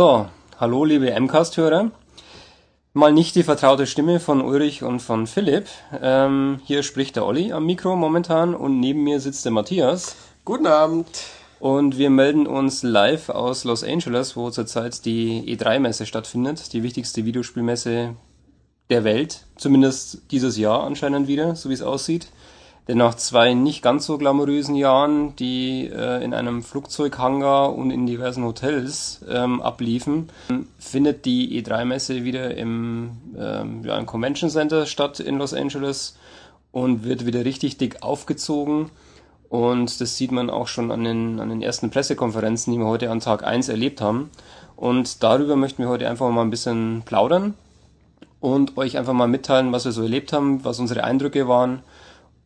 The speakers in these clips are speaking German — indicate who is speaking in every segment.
Speaker 1: So, hallo liebe MCAST-Hörer. Mal nicht die vertraute Stimme von Ulrich und von Philipp. Ähm, hier spricht der Olli am Mikro momentan und neben mir sitzt der Matthias.
Speaker 2: Guten Abend.
Speaker 1: Und wir melden uns live aus Los Angeles, wo zurzeit die E3-Messe stattfindet, die wichtigste Videospielmesse der Welt, zumindest dieses Jahr anscheinend wieder, so wie es aussieht. Denn nach zwei nicht ganz so glamourösen Jahren, die äh, in einem Flugzeughangar und in diversen Hotels ähm, abliefen, findet die E3-Messe wieder im, ähm, ja, Convention Center statt in Los Angeles und wird wieder richtig dick aufgezogen. Und das sieht man auch schon an den, an den ersten Pressekonferenzen, die wir heute an Tag 1 erlebt haben. Und darüber möchten wir heute einfach mal ein bisschen plaudern und euch einfach mal mitteilen, was wir so erlebt haben, was unsere Eindrücke waren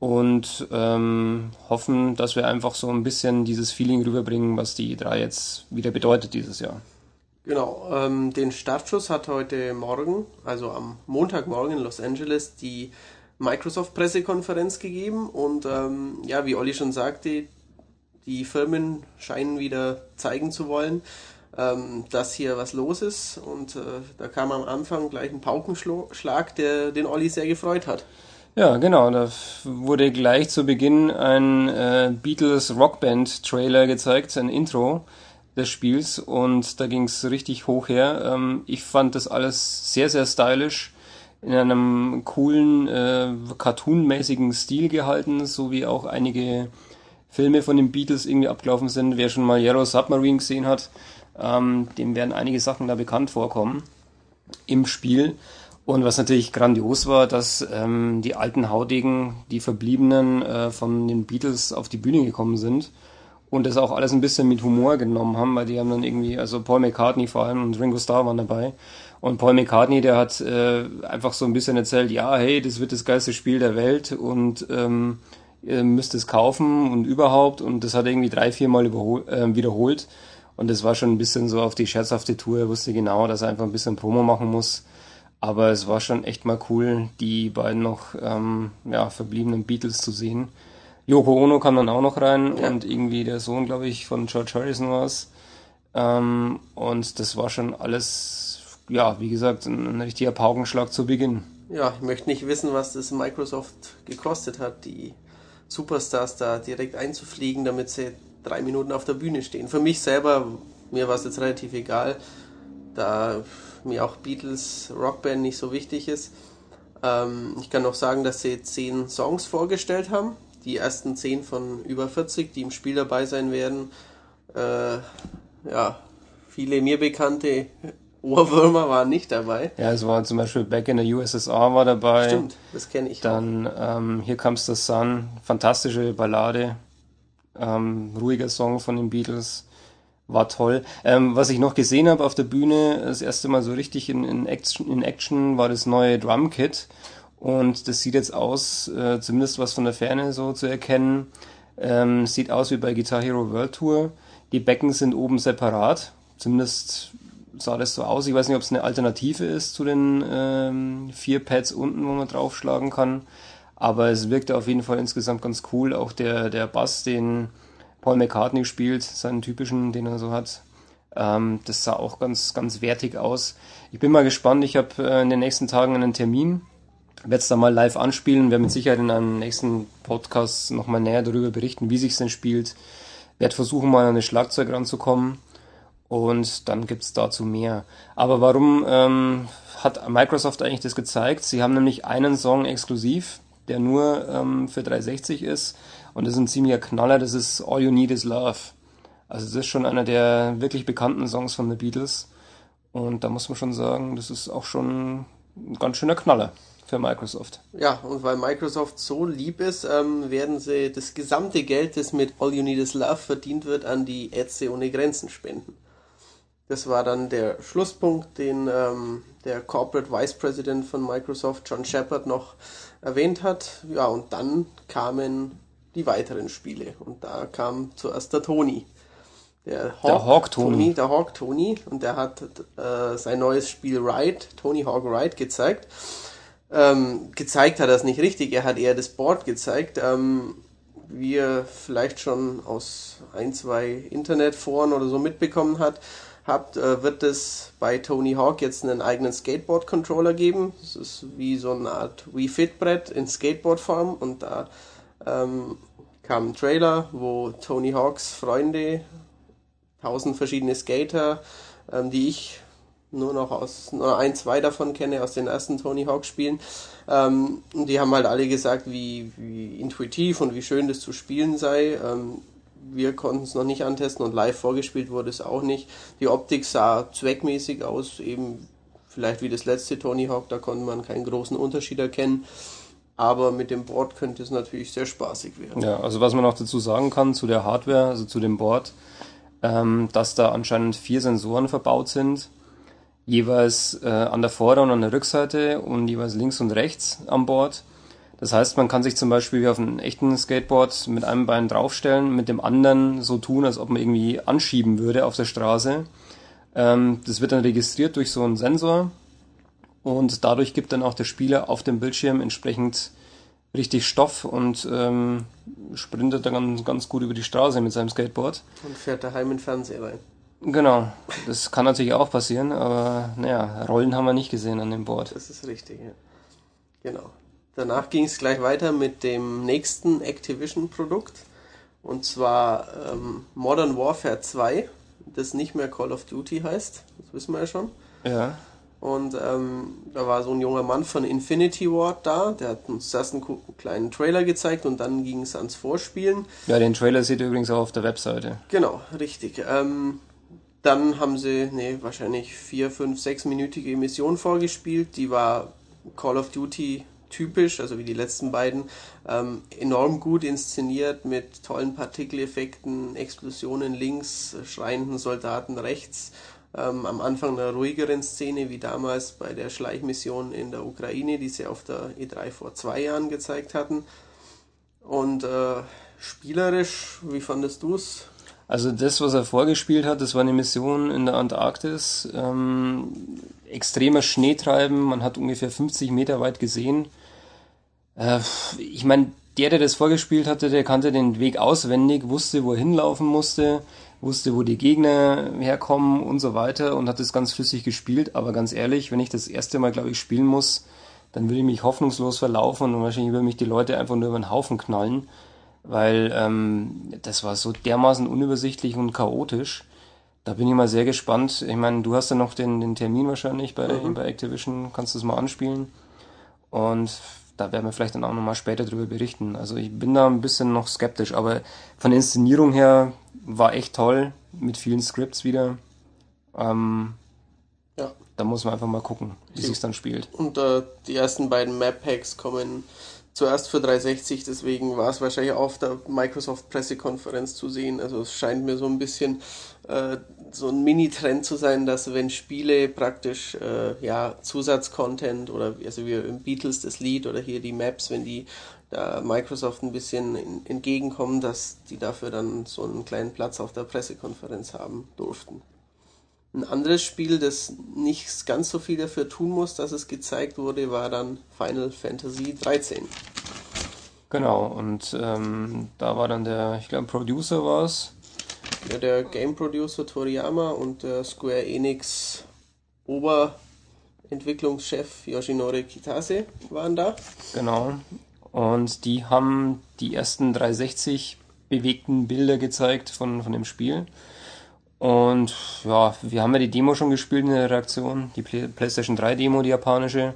Speaker 1: und ähm, hoffen, dass wir einfach so ein bisschen dieses Feeling rüberbringen, was die E3 jetzt wieder bedeutet dieses Jahr.
Speaker 2: Genau, ähm, den Startschuss hat heute Morgen, also am Montagmorgen in Los Angeles, die Microsoft-Pressekonferenz gegeben und ähm, ja, wie Olli schon sagte, die Firmen scheinen wieder zeigen zu wollen, ähm, dass hier was los ist und äh, da kam am Anfang gleich ein Paukenschlag, der den Olli sehr gefreut hat.
Speaker 1: Ja, genau. Da wurde gleich zu Beginn ein äh, Beatles Rockband Trailer gezeigt, ein Intro des Spiels und da ging es richtig hoch her. Ähm, ich fand das alles sehr, sehr stylisch in einem coolen, äh, cartoonmäßigen Stil gehalten, so wie auch einige Filme von den Beatles irgendwie abgelaufen sind. Wer schon mal Yellow Submarine gesehen hat, ähm, dem werden einige Sachen da bekannt vorkommen im Spiel. Und was natürlich grandios war, dass ähm, die alten Haudegen, die Verbliebenen äh, von den Beatles auf die Bühne gekommen sind und das auch alles ein bisschen mit Humor genommen haben, weil die haben dann irgendwie, also Paul McCartney vor allem und Ringo Starr waren dabei. Und Paul McCartney, der hat äh, einfach so ein bisschen erzählt, ja, hey, das wird das geilste Spiel der Welt und ähm, ihr müsst es kaufen und überhaupt. Und das hat er irgendwie drei, vier Mal äh, wiederholt. Und das war schon ein bisschen so auf die scherzhafte Tour. Er wusste genau, dass er einfach ein bisschen Promo machen muss aber es war schon echt mal cool, die beiden noch ähm, ja, verbliebenen Beatles zu sehen. Yoko Ono kam dann auch noch rein ja. und irgendwie der Sohn, glaube ich, von George Harrison war es. Ähm, und das war schon alles, ja, wie gesagt, ein, ein richtiger Paukenschlag zu Beginn.
Speaker 2: Ja, ich möchte nicht wissen, was das Microsoft gekostet hat, die Superstars da direkt einzufliegen, damit sie drei Minuten auf der Bühne stehen. Für mich selber, mir war es jetzt relativ egal. Da mir auch Beatles Rockband nicht so wichtig ist. Ähm, ich kann noch sagen, dass sie zehn Songs vorgestellt haben. Die ersten zehn von über 40, die im Spiel dabei sein werden. Äh, ja, viele mir bekannte Ohrwürmer waren nicht dabei.
Speaker 1: Ja, es war zum Beispiel Back in the USSR war dabei.
Speaker 2: Stimmt, das kenne ich.
Speaker 1: Dann ähm, Here Comes the Sun, fantastische Ballade, ähm, ruhiger Song von den Beatles war toll. Ähm, was ich noch gesehen habe auf der Bühne, das erste Mal so richtig in, in, Action, in Action, war das neue Drumkit. Und das sieht jetzt aus, äh, zumindest was von der Ferne so zu erkennen, ähm, sieht aus wie bei Guitar Hero World Tour. Die Becken sind oben separat. Zumindest sah das so aus. Ich weiß nicht, ob es eine Alternative ist zu den ähm, vier Pads unten, wo man draufschlagen kann. Aber es wirkte auf jeden Fall insgesamt ganz cool. Auch der, der Bass, den Paul McCartney spielt, seinen typischen, den er so hat. Ähm, das sah auch ganz, ganz wertig aus. Ich bin mal gespannt. Ich habe äh, in den nächsten Tagen einen Termin. Werde es da mal live anspielen. Werde mit Sicherheit in einem nächsten Podcast nochmal näher darüber berichten, wie sich denn spielt. Werde versuchen, mal an das Schlagzeug ranzukommen. Und dann gibt's dazu mehr. Aber warum ähm, hat Microsoft eigentlich das gezeigt? Sie haben nämlich einen Song exklusiv, der nur ähm, für 360 ist. Und das ist ein ziemlicher Knaller, das ist All You Need Is Love. Also das ist schon einer der wirklich bekannten Songs von The Beatles. Und da muss man schon sagen, das ist auch schon ein ganz schöner Knaller für Microsoft.
Speaker 2: Ja, und weil Microsoft so lieb ist, ähm, werden sie das gesamte Geld, das mit All You Need Is Love verdient wird, an die Ärzte ohne Grenzen spenden. Das war dann der Schlusspunkt, den ähm, der Corporate Vice President von Microsoft, John Shepard, noch erwähnt hat. Ja, und dann kamen die weiteren Spiele. Und da kam zuerst der Tony.
Speaker 1: Der Hawk, der Hawk Tony. Tony.
Speaker 2: Der Hawk Tony. Und der hat äh, sein neues Spiel Ride, Tony Hawk Ride, gezeigt. Ähm, gezeigt hat er es nicht richtig, er hat eher das Board gezeigt. Ähm, wie er vielleicht schon aus ein, zwei Internetforen oder so mitbekommen hat, habt, äh, wird es bei Tony Hawk jetzt einen eigenen Skateboard-Controller geben. Das ist wie so eine Art Wii Fit-Brett in Skateboard-Form und da ähm, kam ein Trailer, wo Tony Hawks Freunde, tausend verschiedene Skater, ähm, die ich nur noch aus nur ein, zwei davon kenne aus den ersten Tony Hawk Spielen. Ähm, die haben halt alle gesagt, wie, wie intuitiv und wie schön das zu spielen sei. Ähm, wir konnten es noch nicht antesten und live vorgespielt wurde es auch nicht. Die Optik sah zweckmäßig aus, eben vielleicht wie das letzte Tony Hawk, da konnte man keinen großen Unterschied erkennen. Aber mit dem Board könnte es natürlich sehr spaßig werden.
Speaker 1: Ja, also was man noch dazu sagen kann zu der Hardware, also zu dem Board, ähm, dass da anscheinend vier Sensoren verbaut sind, jeweils äh, an der Vorder- und an der Rückseite und jeweils links und rechts am Board. Das heißt, man kann sich zum Beispiel wie auf einem echten Skateboard mit einem Bein draufstellen, mit dem anderen so tun, als ob man irgendwie anschieben würde auf der Straße. Ähm, das wird dann registriert durch so einen Sensor und dadurch gibt dann auch der Spieler auf dem Bildschirm entsprechend richtig Stoff und ähm, sprintet dann ganz, ganz gut über die Straße mit seinem Skateboard.
Speaker 2: Und fährt daheim in den Fernseher rein.
Speaker 1: Genau, das kann natürlich auch passieren, aber naja, Rollen haben wir nicht gesehen an dem Board.
Speaker 2: Das ist richtig, ja. Genau. Danach ging es gleich weiter mit dem nächsten Activision-Produkt. Und zwar ähm, Modern Warfare 2, das nicht mehr Call of Duty heißt. Das wissen wir ja schon.
Speaker 1: Ja.
Speaker 2: Und ähm, da war so ein junger Mann von Infinity Ward da, der hat uns erst einen kleinen Trailer gezeigt und dann ging es ans Vorspielen.
Speaker 1: Ja, den Trailer seht ihr übrigens auch auf der Webseite.
Speaker 2: Genau, richtig. Ähm, dann haben sie, nee, wahrscheinlich vier, fünf, sechsminütige Mission vorgespielt. Die war Call of Duty typisch, also wie die letzten beiden, ähm, enorm gut inszeniert mit tollen Partikeleffekten, Explosionen links, schreienden Soldaten rechts. Ähm, am Anfang einer ruhigeren Szene wie damals bei der Schleichmission in der Ukraine, die sie auf der E3 vor zwei Jahren gezeigt hatten. Und äh, spielerisch, wie fandest du es?
Speaker 1: Also das, was er vorgespielt hat, das war eine Mission in der Antarktis. Ähm, extremer Schneetreiben, man hat ungefähr 50 Meter weit gesehen. Äh, ich meine, der, der das vorgespielt hatte, der kannte den Weg auswendig, wusste, wo er hinlaufen musste, wusste, wo die Gegner herkommen und so weiter und hat das ganz flüssig gespielt. Aber ganz ehrlich, wenn ich das erste Mal, glaube ich, spielen muss, dann würde ich mich hoffnungslos verlaufen und wahrscheinlich würden mich die Leute einfach nur über den Haufen knallen, weil ähm, das war so dermaßen unübersichtlich und chaotisch. Da bin ich mal sehr gespannt. Ich meine, du hast ja noch den, den Termin wahrscheinlich bei, mhm. bei Activision, kannst du das mal anspielen. Und da werden wir vielleicht dann auch nochmal später drüber berichten. Also ich bin da ein bisschen noch skeptisch, aber von der Inszenierung her war echt toll, mit vielen Scripts wieder. Ähm, ja. Da muss man einfach mal gucken, wie sich dann spielt.
Speaker 2: Und äh, die ersten beiden Map Packs kommen zuerst für 360, deswegen war es wahrscheinlich auch auf der Microsoft Pressekonferenz zu sehen. Also es scheint mir so ein bisschen äh, so ein Mini-Trend zu sein, dass wenn Spiele praktisch äh, ja Zusatzcontent oder also wie im Beatles das Lied oder hier die Maps, wenn die da Microsoft ein bisschen in, entgegenkommen, dass die dafür dann so einen kleinen Platz auf der Pressekonferenz haben durften. Ein anderes Spiel, das nicht ganz so viel dafür tun muss, dass es gezeigt wurde, war dann Final Fantasy 13.
Speaker 1: Genau, und ähm, da war dann der, ich glaube, Producer war es.
Speaker 2: Ja, der Game Producer Toriyama und der Square Enix Oberentwicklungschef Yoshinori Kitase waren da.
Speaker 1: Genau, und die haben die ersten 360 bewegten Bilder gezeigt von, von dem Spiel. Und ja, wir haben ja die Demo schon gespielt in der Reaktion, die PlayStation 3 Demo, die japanische.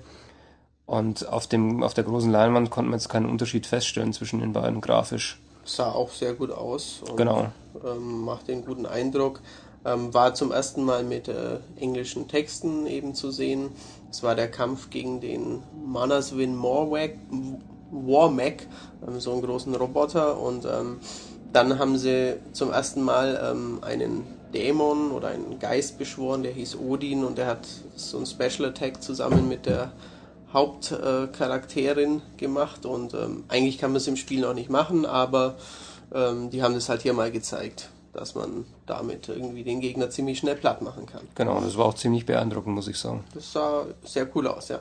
Speaker 1: Und auf, dem, auf der großen Leinwand konnte man jetzt keinen Unterschied feststellen zwischen den beiden grafisch.
Speaker 2: Sah auch sehr gut aus.
Speaker 1: genau.
Speaker 2: Ähm, macht einen guten Eindruck. Ähm, war zum ersten Mal mit äh, englischen Texten eben zu sehen. Es war der Kampf gegen den Manaswin Warmack, ähm, so einen großen Roboter. Und ähm, dann haben sie zum ersten Mal ähm, einen Dämon oder einen Geist beschworen, der hieß Odin und der hat so ein Special Attack zusammen mit der Hauptcharakterin äh, gemacht und ähm, eigentlich kann man es im Spiel noch nicht machen, aber ähm, die haben das halt hier mal gezeigt, dass man damit irgendwie den Gegner ziemlich schnell platt machen kann.
Speaker 1: Genau, das war auch ziemlich beeindruckend, muss ich sagen.
Speaker 2: Das sah sehr cool aus, ja.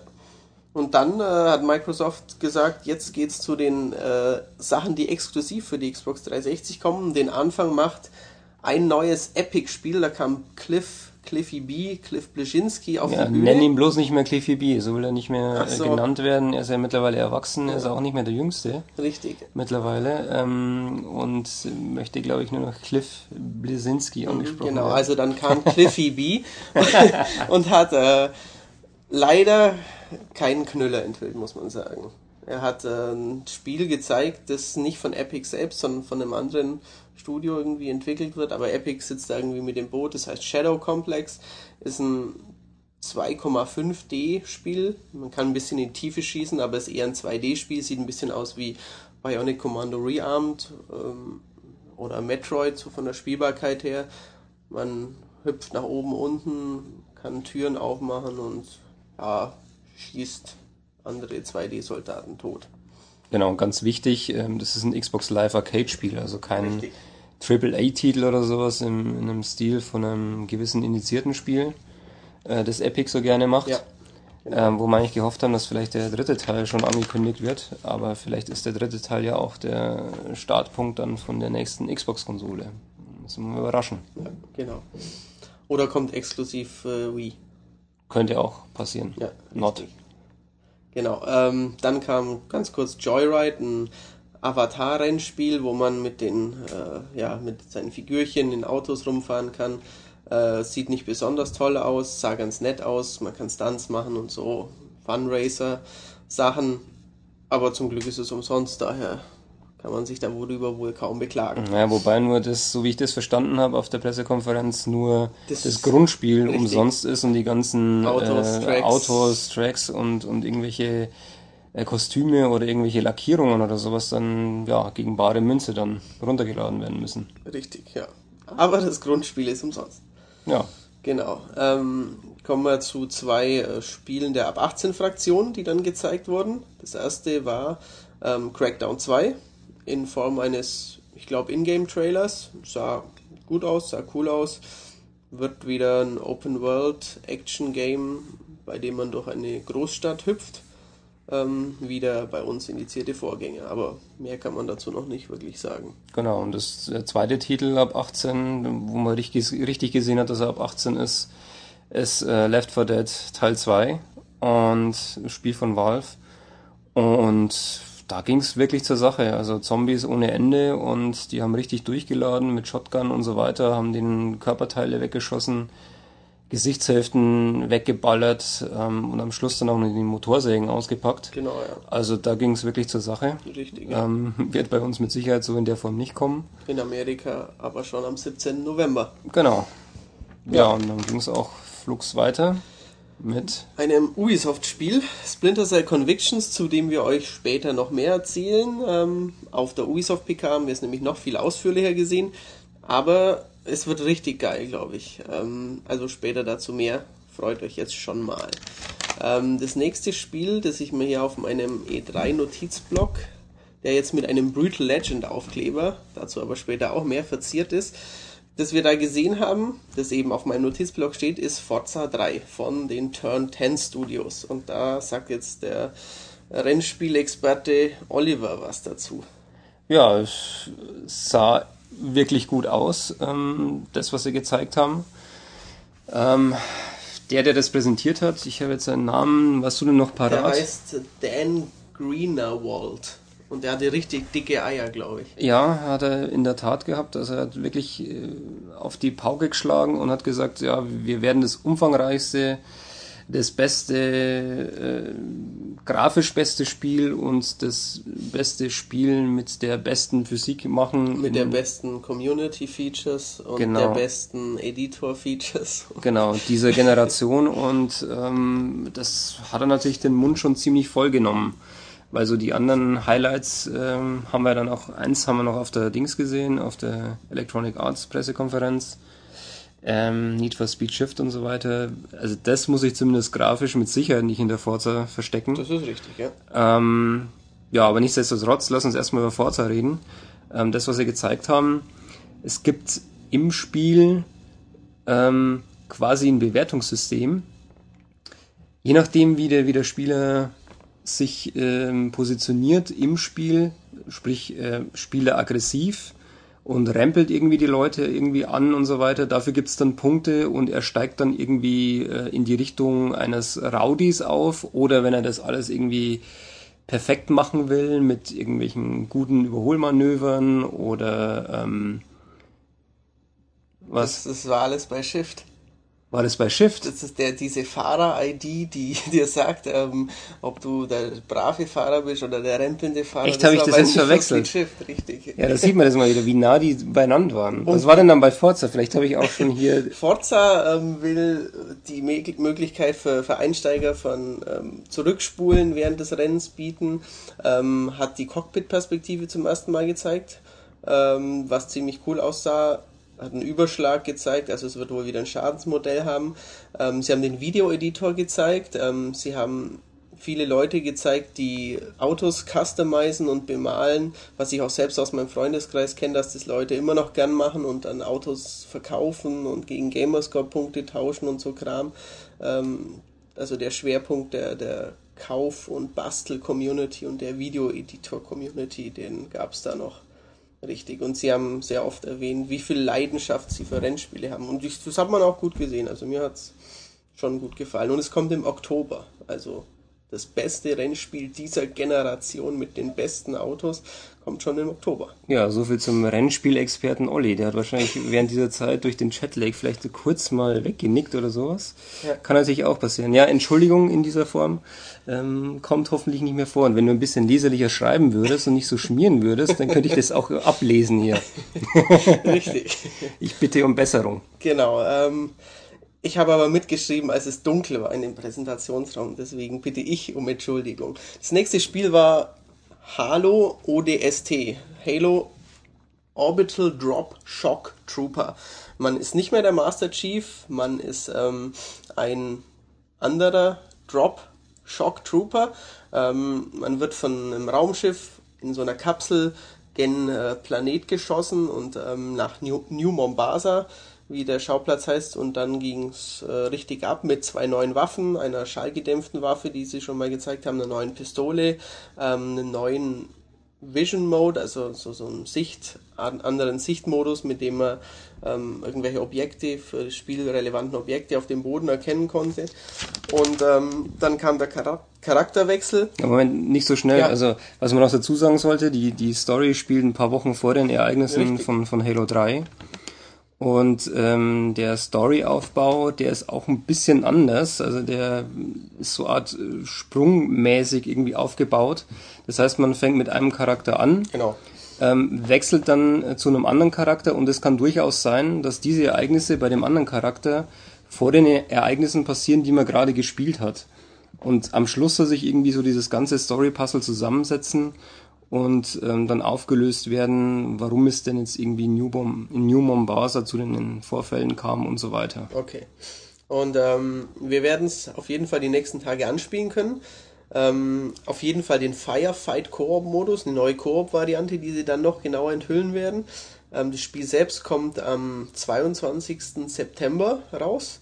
Speaker 2: Und dann äh, hat Microsoft gesagt, jetzt geht's zu den äh, Sachen, die exklusiv für die Xbox 360 kommen. Den Anfang macht ein neues Epic-Spiel, da kam Cliff Cliffy B, Cliff Bleschinski auf
Speaker 1: ja,
Speaker 2: die Bühne.
Speaker 1: Nenn ihn bloß nicht mehr Cliffy B, so will er nicht mehr
Speaker 2: Ach so.
Speaker 1: äh, genannt werden. Er ist ja mittlerweile erwachsen, er ist auch nicht mehr der Jüngste
Speaker 2: Richtig.
Speaker 1: mittlerweile ähm, und möchte, glaube ich, nur noch Cliff Blesinski angesprochen
Speaker 2: Genau,
Speaker 1: werden.
Speaker 2: also dann kam Cliffy B und hat äh, leider keinen Knüller enthüllt, muss man sagen. Er hat äh, ein Spiel gezeigt, das nicht von Epic selbst, sondern von einem anderen Studio irgendwie entwickelt wird, aber Epic sitzt da irgendwie mit dem Boot, das heißt Shadow Complex, ist ein 2,5D Spiel. Man kann ein bisschen in die Tiefe schießen, aber ist eher ein 2D-Spiel, sieht ein bisschen aus wie Bionic Commando Rearmed ähm, oder Metroid, so von der Spielbarkeit her. Man hüpft nach oben, unten, kann Türen aufmachen und ja, schießt andere 2D-Soldaten tot.
Speaker 1: Genau, ganz wichtig, ähm, das ist ein Xbox Live Arcade Spiel, also kein. Triple-A-Titel oder sowas im, in einem Stil von einem gewissen indizierten Spiel, äh, das Epic so gerne macht.
Speaker 2: Ja.
Speaker 1: Ähm, wo wir eigentlich gehofft haben, dass vielleicht der dritte Teil schon angekündigt wird, aber vielleicht ist der dritte Teil ja auch der Startpunkt dann von der nächsten Xbox-Konsole. Das müssen wir überraschen.
Speaker 2: Ja, genau. Oder kommt exklusiv äh, Wii.
Speaker 1: Könnte auch passieren.
Speaker 2: Ja,
Speaker 1: Not.
Speaker 2: richtig. Genau. Ähm, dann kam ganz kurz Joyride, ein Avatar-Rennspiel, wo man mit den, äh, ja, mit seinen Figürchen in Autos rumfahren kann. Äh, sieht nicht besonders toll aus, sah ganz nett aus, man kann Stunts machen und so, Funracer-Sachen. Aber zum Glück ist es umsonst, daher kann man sich darüber wohl kaum beklagen.
Speaker 1: Ja, wobei nur das, so wie ich das verstanden habe auf der Pressekonferenz, nur
Speaker 2: Das
Speaker 1: das, Grundspiel
Speaker 2: richtig.
Speaker 1: umsonst ist und die ganzen
Speaker 2: Autos,
Speaker 1: äh,
Speaker 2: Tracks.
Speaker 1: Autos, Tracks und, und irgendwelche äh, Kostüme oder irgendwelche Lackierungen oder sowas dann ja gegen bare Münze dann runtergeladen werden müssen.
Speaker 2: Richtig, ja. Aber das Grundspiel ist umsonst.
Speaker 1: Ja,
Speaker 2: Genau. Ähm, kommen wir zu zwei äh, Spielen der ab 18 Fraktion, die dann gezeigt wurden. Das erste war ähm, Crackdown 2 in Form eines, ich glaube, Ingame-Trailers. Sah gut aus, sah cool aus. Wird wieder ein Open-World-Action-Game, bei dem man durch eine Großstadt hüpft. Ähm, wieder bei uns indizierte Vorgänger. Aber mehr kann man dazu noch nicht wirklich sagen.
Speaker 1: genau. Und das zweite Titel ab 18, wo man richtig, richtig gesehen hat, dass er ab 18 ist, ist äh, Left 4 Dead Teil 2 und Spiel von Valve. Und da ging es wirklich zur Sache. Also Zombies ohne Ende und die haben richtig durchgeladen mit Shotgun und so weiter, haben den Körperteile weggeschossen, Gesichtshälften weggeballert ähm, und am Schluss dann auch noch die Motorsägen ausgepackt.
Speaker 2: Genau, ja.
Speaker 1: Also da ging es wirklich zur Sache.
Speaker 2: Richtig. Ja.
Speaker 1: Ähm, wird bei uns mit Sicherheit so in der Form nicht kommen.
Speaker 2: In Amerika aber schon am 17. November.
Speaker 1: Genau. Ja, und dann ging es auch flugs weiter mit
Speaker 2: Einem Ubisoft-Spiel, Splinter Cell Convictions, zu dem wir euch später noch mehr erzählen. Ähm, auf der Ubisoft PK haben wir es nämlich noch viel ausführlicher gesehen, aber es wird richtig geil, glaube ich. Ähm, also später dazu mehr. Freut euch jetzt schon mal. Ähm, das nächste Spiel, das ich mir hier auf meinem E3-Notizblock, der jetzt mit einem Brutal Legend Aufkleber, dazu aber später auch mehr verziert ist, das wir da gesehen haben, das eben auf meinem Notizblock steht, ist Forza 3 von den Turn 10 Studios. Und da sagt jetzt der Rennspielexperte Oliver was dazu.
Speaker 1: Ja, es sah wirklich gut aus, ähm, das, was sie gezeigt haben. Ähm, der, der das präsentiert hat, ich habe jetzt seinen Namen, was du denn noch
Speaker 2: Der
Speaker 1: parat?
Speaker 2: heißt Dan Greenerwald. Und der hatte richtig dicke Eier, glaube ich.
Speaker 1: Ja, hat er in der Tat gehabt. Also er hat wirklich äh, auf die Pauke geschlagen und hat gesagt, ja, wir werden das umfangreichste, das beste, äh, grafisch beste Spiel und das beste Spiel mit der besten Physik machen.
Speaker 2: Mit der besten Community-Features und
Speaker 1: Genau.
Speaker 2: der besten Editor-Features.
Speaker 1: Genau, dieser Generation und ähm, das hat er natürlich den Mund schon ziemlich voll genommen. Weil so die anderen Highlights ähm, haben wir dann auch, eins haben wir noch auf der Dings gesehen, auf der Electronic Arts Pressekonferenz. Ähm, Need for Speed Shift und so weiter. Also das muss ich zumindest grafisch mit Sicherheit nicht in der Forza verstecken.
Speaker 2: Das ist richtig, ja.
Speaker 1: Ähm, ja, aber nichtsdestotrotz, lass uns erstmal über Forza reden. Ähm, das, was sie gezeigt haben, es gibt im Spiel ähm, quasi ein Bewertungssystem. Je nachdem, wie der, wie der Spieler sich ähm, positioniert im Spiel, sprich äh, Spieler aggressiv und rempelt irgendwie die Leute irgendwie an und so weiter. Dafür gibt's dann Punkte und er steigt dann irgendwie äh, in die Richtung eines Rowdies auf oder wenn er das alles irgendwie perfekt machen will mit irgendwelchen guten Überholmanövern oder ähm,
Speaker 2: was? Das, das war alles bei Shift.
Speaker 1: War das bei Shift?
Speaker 2: Das ist der, diese Fahrer-ID, die dir sagt, ähm, ob du der brave Fahrer bist oder der rempelnde Fahrer.
Speaker 1: Echt, habe ich das jetzt verwechselt?
Speaker 2: Shift, richtig.
Speaker 1: Ja, da sieht man das mal wieder, wie nah die beieinander waren. Und Was war denn dann bei Forza? Vielleicht habe ich auch schon hier...
Speaker 2: Forza ähm, will die Möglichkeit für, für Einsteiger von ähm, Zurückspulen während des Rennens bieten, ähm, hat die Cockpit-Perspektive zum ersten Mal gezeigt, ähm, was ziemlich cool aussah hat einen Überschlag gezeigt, also es wird wohl wieder ein Schadensmodell haben. Ähm, sie haben den Videoeditor gezeigt, ähm, sie haben viele Leute gezeigt, die Autos customizen und bemalen, was ich auch selbst aus meinem Freundeskreis kenne, dass das Leute immer noch gern machen und dann Autos verkaufen und gegen Gamerscore-Punkte tauschen und so Kram. Ähm, also der Schwerpunkt der, der Kauf- und Bastel-Community und der Videoeditor-Community, den gab es da noch. Richtig, und Sie haben sehr oft erwähnt, wie viel Leidenschaft Sie für Rennspiele haben. Und das hat man auch gut gesehen. Also mir hat es schon gut gefallen. Und es kommt im Oktober. Also das beste Rennspiel dieser Generation mit den besten Autos kommt schon im Oktober.
Speaker 1: Ja, so viel zum Rennspielexperten Olli. Der hat wahrscheinlich während dieser Zeit durch den Chatlag vielleicht so kurz mal weggenickt oder sowas. Ja. Kann natürlich auch passieren. Ja, Entschuldigung in dieser Form ähm, kommt hoffentlich nicht mehr vor. Und wenn du ein bisschen leserlicher schreiben würdest und nicht so schmieren würdest, dann könnte ich das auch ablesen hier.
Speaker 2: Richtig.
Speaker 1: Ich bitte um Besserung.
Speaker 2: Genau. Ähm, ich habe aber mitgeschrieben, als es dunkel war in dem Präsentationsraum, deswegen bitte ich um Entschuldigung. Das nächste Spiel war Halo ODST, Halo Orbital Drop Shock Trooper. Man ist nicht mehr der Master Chief, man ist ähm, ein anderer Drop Shock Trooper. Ähm, man wird von einem Raumschiff in so einer Kapsel gen äh, Planet geschossen und ähm, nach New, New Mombasa wie der Schauplatz heißt. Und dann ging es äh, richtig ab mit zwei neuen Waffen, einer schallgedämpften Waffe, die sie schon mal gezeigt haben, einer neuen Pistole, ähm, einen neuen Vision Mode, also so, so einen Sicht, anderen Sichtmodus, mit dem man ähm, irgendwelche Objekte, für das Spiel relevanten Objekte auf dem Boden erkennen konnte. Und ähm, dann kam der Charak Charakterwechsel.
Speaker 1: Ja, Moment, nicht so schnell. Ja. Also, was man auch dazu sagen sollte, die, die Story spielt ein paar Wochen vor den Ereignissen von, von Halo 3. Und ähm, der Storyaufbau, der ist auch ein bisschen anders. Also der ist so Art äh, sprungmäßig irgendwie aufgebaut. Das heißt, man fängt mit einem Charakter an,
Speaker 2: genau.
Speaker 1: ähm, wechselt dann äh, zu einem anderen Charakter und es kann durchaus sein, dass diese Ereignisse bei dem anderen Charakter vor den Ereignissen passieren, die man gerade gespielt hat. Und am Schluss soll sich irgendwie so dieses ganze Story-Puzzle zusammensetzen und ähm, dann aufgelöst werden, warum es denn jetzt irgendwie in New, Mombasa zu den Vorfällen kam und so weiter.
Speaker 2: Okay. Und ähm, wir werden es auf jeden Fall die nächsten Tage anspielen können. Ähm, auf jeden Fall den Firefight Koop-Modus, eine neue Koop-Variante, die sie dann noch genauer enthüllen werden. Ähm, das Spiel selbst kommt am 22. September raus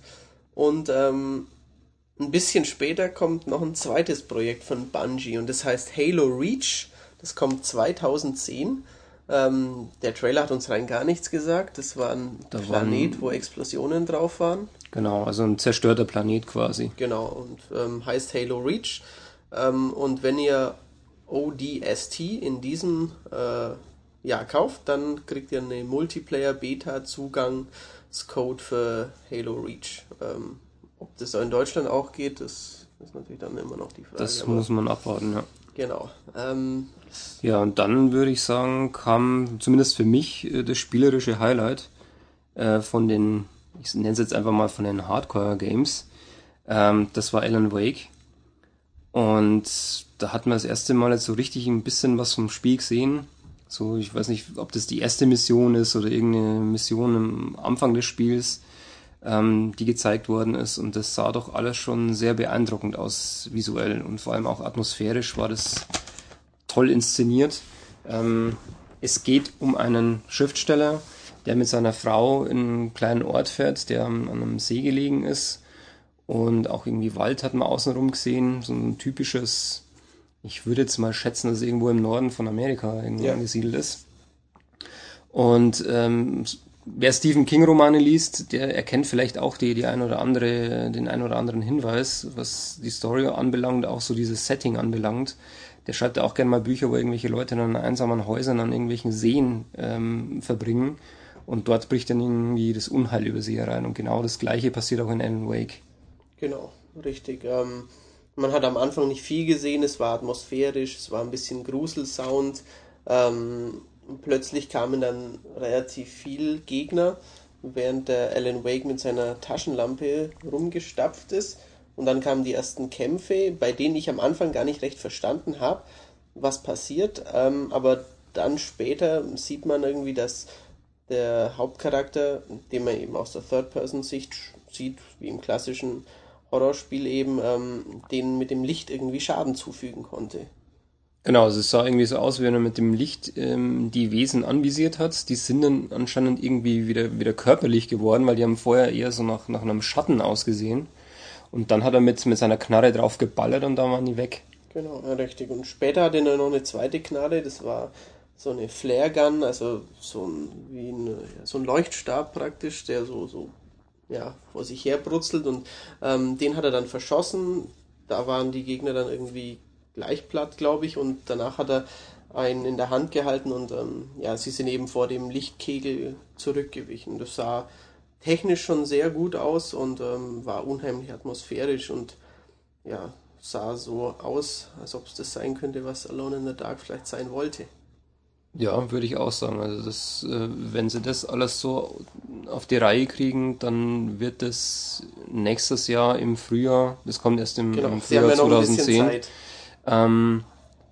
Speaker 2: und ähm, ein bisschen später kommt noch ein zweites Projekt von Bungie und das heißt Halo Reach. Das kommt 2010. Ähm, der Trailer hat uns rein gar nichts gesagt. Das war ein da Planet, waren, wo Explosionen drauf waren.
Speaker 1: Genau, also ein zerstörter Planet quasi.
Speaker 2: Genau, und ähm, heißt Halo Reach. Ähm, und wenn ihr ODST in diesem äh, Jahr kauft, dann kriegt ihr eine Multiplayer-Beta-Zugangscode für Halo Reach. Ähm, ob das in Deutschland auch geht, das ist natürlich dann immer noch die Frage.
Speaker 1: Das muss man abwarten, ja.
Speaker 2: Genau. Ähm,
Speaker 1: ja, und dann würde ich sagen, kam zumindest für mich äh, das spielerische Highlight äh, von den, ich nenne es jetzt einfach mal von den Hardcore-Games. Ähm, das war Alan Wake. Und da hat man das erste Mal jetzt so richtig ein bisschen was vom Spiel gesehen. So, ich weiß nicht, ob das die erste Mission ist oder irgendeine Mission am Anfang des Spiels, ähm, die gezeigt worden ist. Und das sah doch alles schon sehr beeindruckend aus visuell und vor allem auch atmosphärisch war das toll inszeniert. Ähm, es geht um einen Schriftsteller, der mit seiner Frau in einen kleinen Ort fährt, der an einem See gelegen ist. Und auch irgendwie Wald hat man außenrum gesehen. So ein typisches, ich würde jetzt mal schätzen, dass es irgendwo im Norden von Amerika irgendwo ja. angesiedelt ist. Und ähm, wer Stephen King Romane liest, der erkennt vielleicht auch die, die ein oder andere, den ein oder anderen Hinweis, was die Story anbelangt, auch so dieses Setting anbelangt. Der schreibt ja auch gerne mal Bücher, wo irgendwelche Leute in einsamen Häusern an irgendwelchen Seen ähm, verbringen. Und dort bricht dann irgendwie das Unheil über sie herein. Und genau das gleiche passiert auch in Alan Wake.
Speaker 2: Genau, richtig. Ähm, man hat am Anfang nicht viel gesehen, es war atmosphärisch, es war ein bisschen Gruselsound. Ähm, plötzlich kamen dann relativ viel Gegner, während der Alan Wake mit seiner Taschenlampe rumgestapft ist. Und dann kamen die ersten Kämpfe, bei denen ich am Anfang gar nicht recht verstanden habe, was passiert. Ähm, aber dann später sieht man irgendwie, dass der Hauptcharakter, den man eben aus der Third-Person-Sicht sieht, wie im klassischen Horrorspiel eben, ähm, denen mit dem Licht irgendwie Schaden zufügen konnte.
Speaker 1: Genau, also es sah irgendwie so aus, wie wenn er mit dem Licht ähm, die Wesen anvisiert hat. Die sind dann anscheinend irgendwie wieder, wieder körperlich geworden, weil die haben vorher eher so nach, nach einem Schatten ausgesehen. Und dann hat er mit, mit seiner Knarre drauf geballert und dann waren die weg.
Speaker 2: Genau, ja, richtig. Und später hat er noch eine zweite Knarre, das war so eine Flare Gun, also so ein, wie ein, so ein Leuchtstab praktisch, der so, so ja, vor sich her brutzelt und ähm, den hat er dann verschossen. Da waren die Gegner dann irgendwie gleich platt, glaube ich, und danach hat er einen in der Hand gehalten und ähm, ja, sie sind eben vor dem Lichtkegel zurückgewichen. Das sah technisch schon sehr gut aus und ähm, war unheimlich atmosphärisch und ja, sah so aus, als ob es das sein könnte, was Alone in the Dark vielleicht sein wollte.
Speaker 1: Ja, würde ich auch sagen. Also das, äh, wenn sie das alles so auf die Reihe kriegen, dann wird es nächstes Jahr im Frühjahr, das kommt erst im, genau, im Frühjahr 2010, ähm,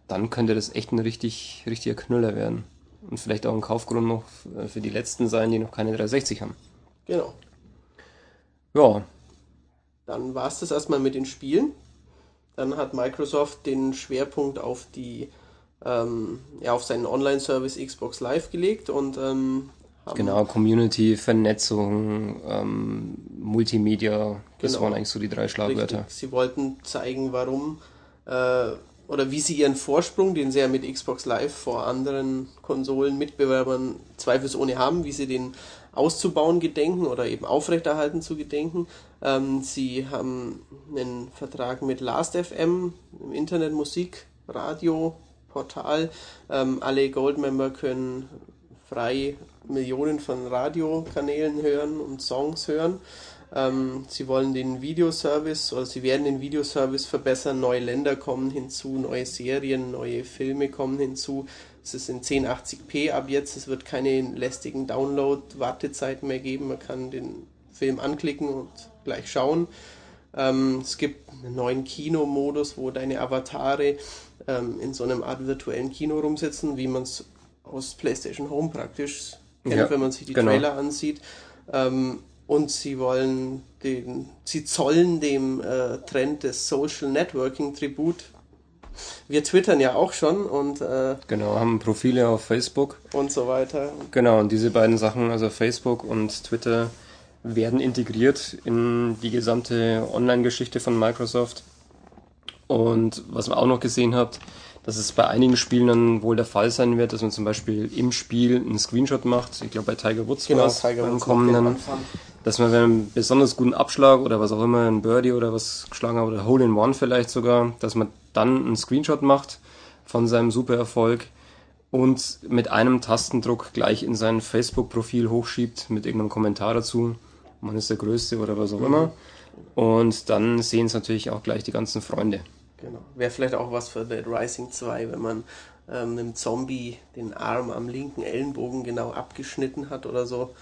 Speaker 1: dann könnte das echt ein richtig, richtiger Knüller werden. Und vielleicht auch ein Kaufgrund noch für die letzten sein, die noch keine 360 haben.
Speaker 2: Genau.
Speaker 1: Ja.
Speaker 2: Dann war es das erstmal mit den Spielen. Dann hat Microsoft den Schwerpunkt auf die ähm, ja, auf seinen Online-Service Xbox Live gelegt und ähm,
Speaker 1: genau Community, Vernetzung, ähm, Multimedia, das genau. waren eigentlich so die drei Schlagwörter.
Speaker 2: Richtig. Sie wollten zeigen, warum äh, oder wie sie ihren Vorsprung, den sie ja mit Xbox Live vor anderen Konsolen-Mitbewerbern zweifelsohne haben, wie sie den auszubauen gedenken oder eben aufrechterhalten zu gedenken. Ähm, sie haben einen Vertrag mit Last.fm, im Internet Musik, Radio, Portal. Ähm, alle Goldmember können frei Millionen von Radiokanälen hören und Songs hören. Ähm, sie wollen den Videoservice oder sie werden den Videoservice verbessern. Neue Länder kommen hinzu, neue Serien, neue Filme kommen hinzu. Es ist in 1080p ab jetzt. Es wird keine lästigen Download-Wartezeiten mehr geben. Man kann den Film anklicken und gleich schauen. Ähm, es gibt einen neuen Kinomodus, wo deine Avatare ähm, in so einem Art virtuellen Kino rumsitzen, wie man es aus PlayStation Home praktisch kennt, ja, wenn man sich die genau. Trailer ansieht. Ähm, und sie wollen den, sie zollen dem äh, Trend des Social Networking Tribut. Wir twittern ja auch schon und äh,
Speaker 1: genau haben Profile auf Facebook
Speaker 2: und so weiter.
Speaker 1: Genau und diese beiden Sachen, also Facebook und Twitter, werden integriert in die gesamte Online-Geschichte von Microsoft. Und was man auch noch gesehen hat, dass es bei einigen Spielen dann wohl der Fall sein wird, dass man zum Beispiel im Spiel einen Screenshot macht. Ich glaube bei Tiger Woods
Speaker 2: genau, war Tiger Woods
Speaker 1: kommenden, dass man wenn einen besonders guten Abschlag oder was auch immer, ein Birdie oder was geschlagen hat oder Hole in One vielleicht sogar, dass man dann einen Screenshot macht von seinem super Erfolg und mit einem Tastendruck gleich in sein Facebook-Profil hochschiebt mit irgendeinem Kommentar dazu. Man ist der Größte oder was auch mhm. immer. Und dann sehen es natürlich auch gleich die ganzen Freunde.
Speaker 2: Genau. Wäre vielleicht auch was für Dead Rising 2, wenn man ähm, einem Zombie den Arm am linken Ellenbogen genau abgeschnitten hat oder so,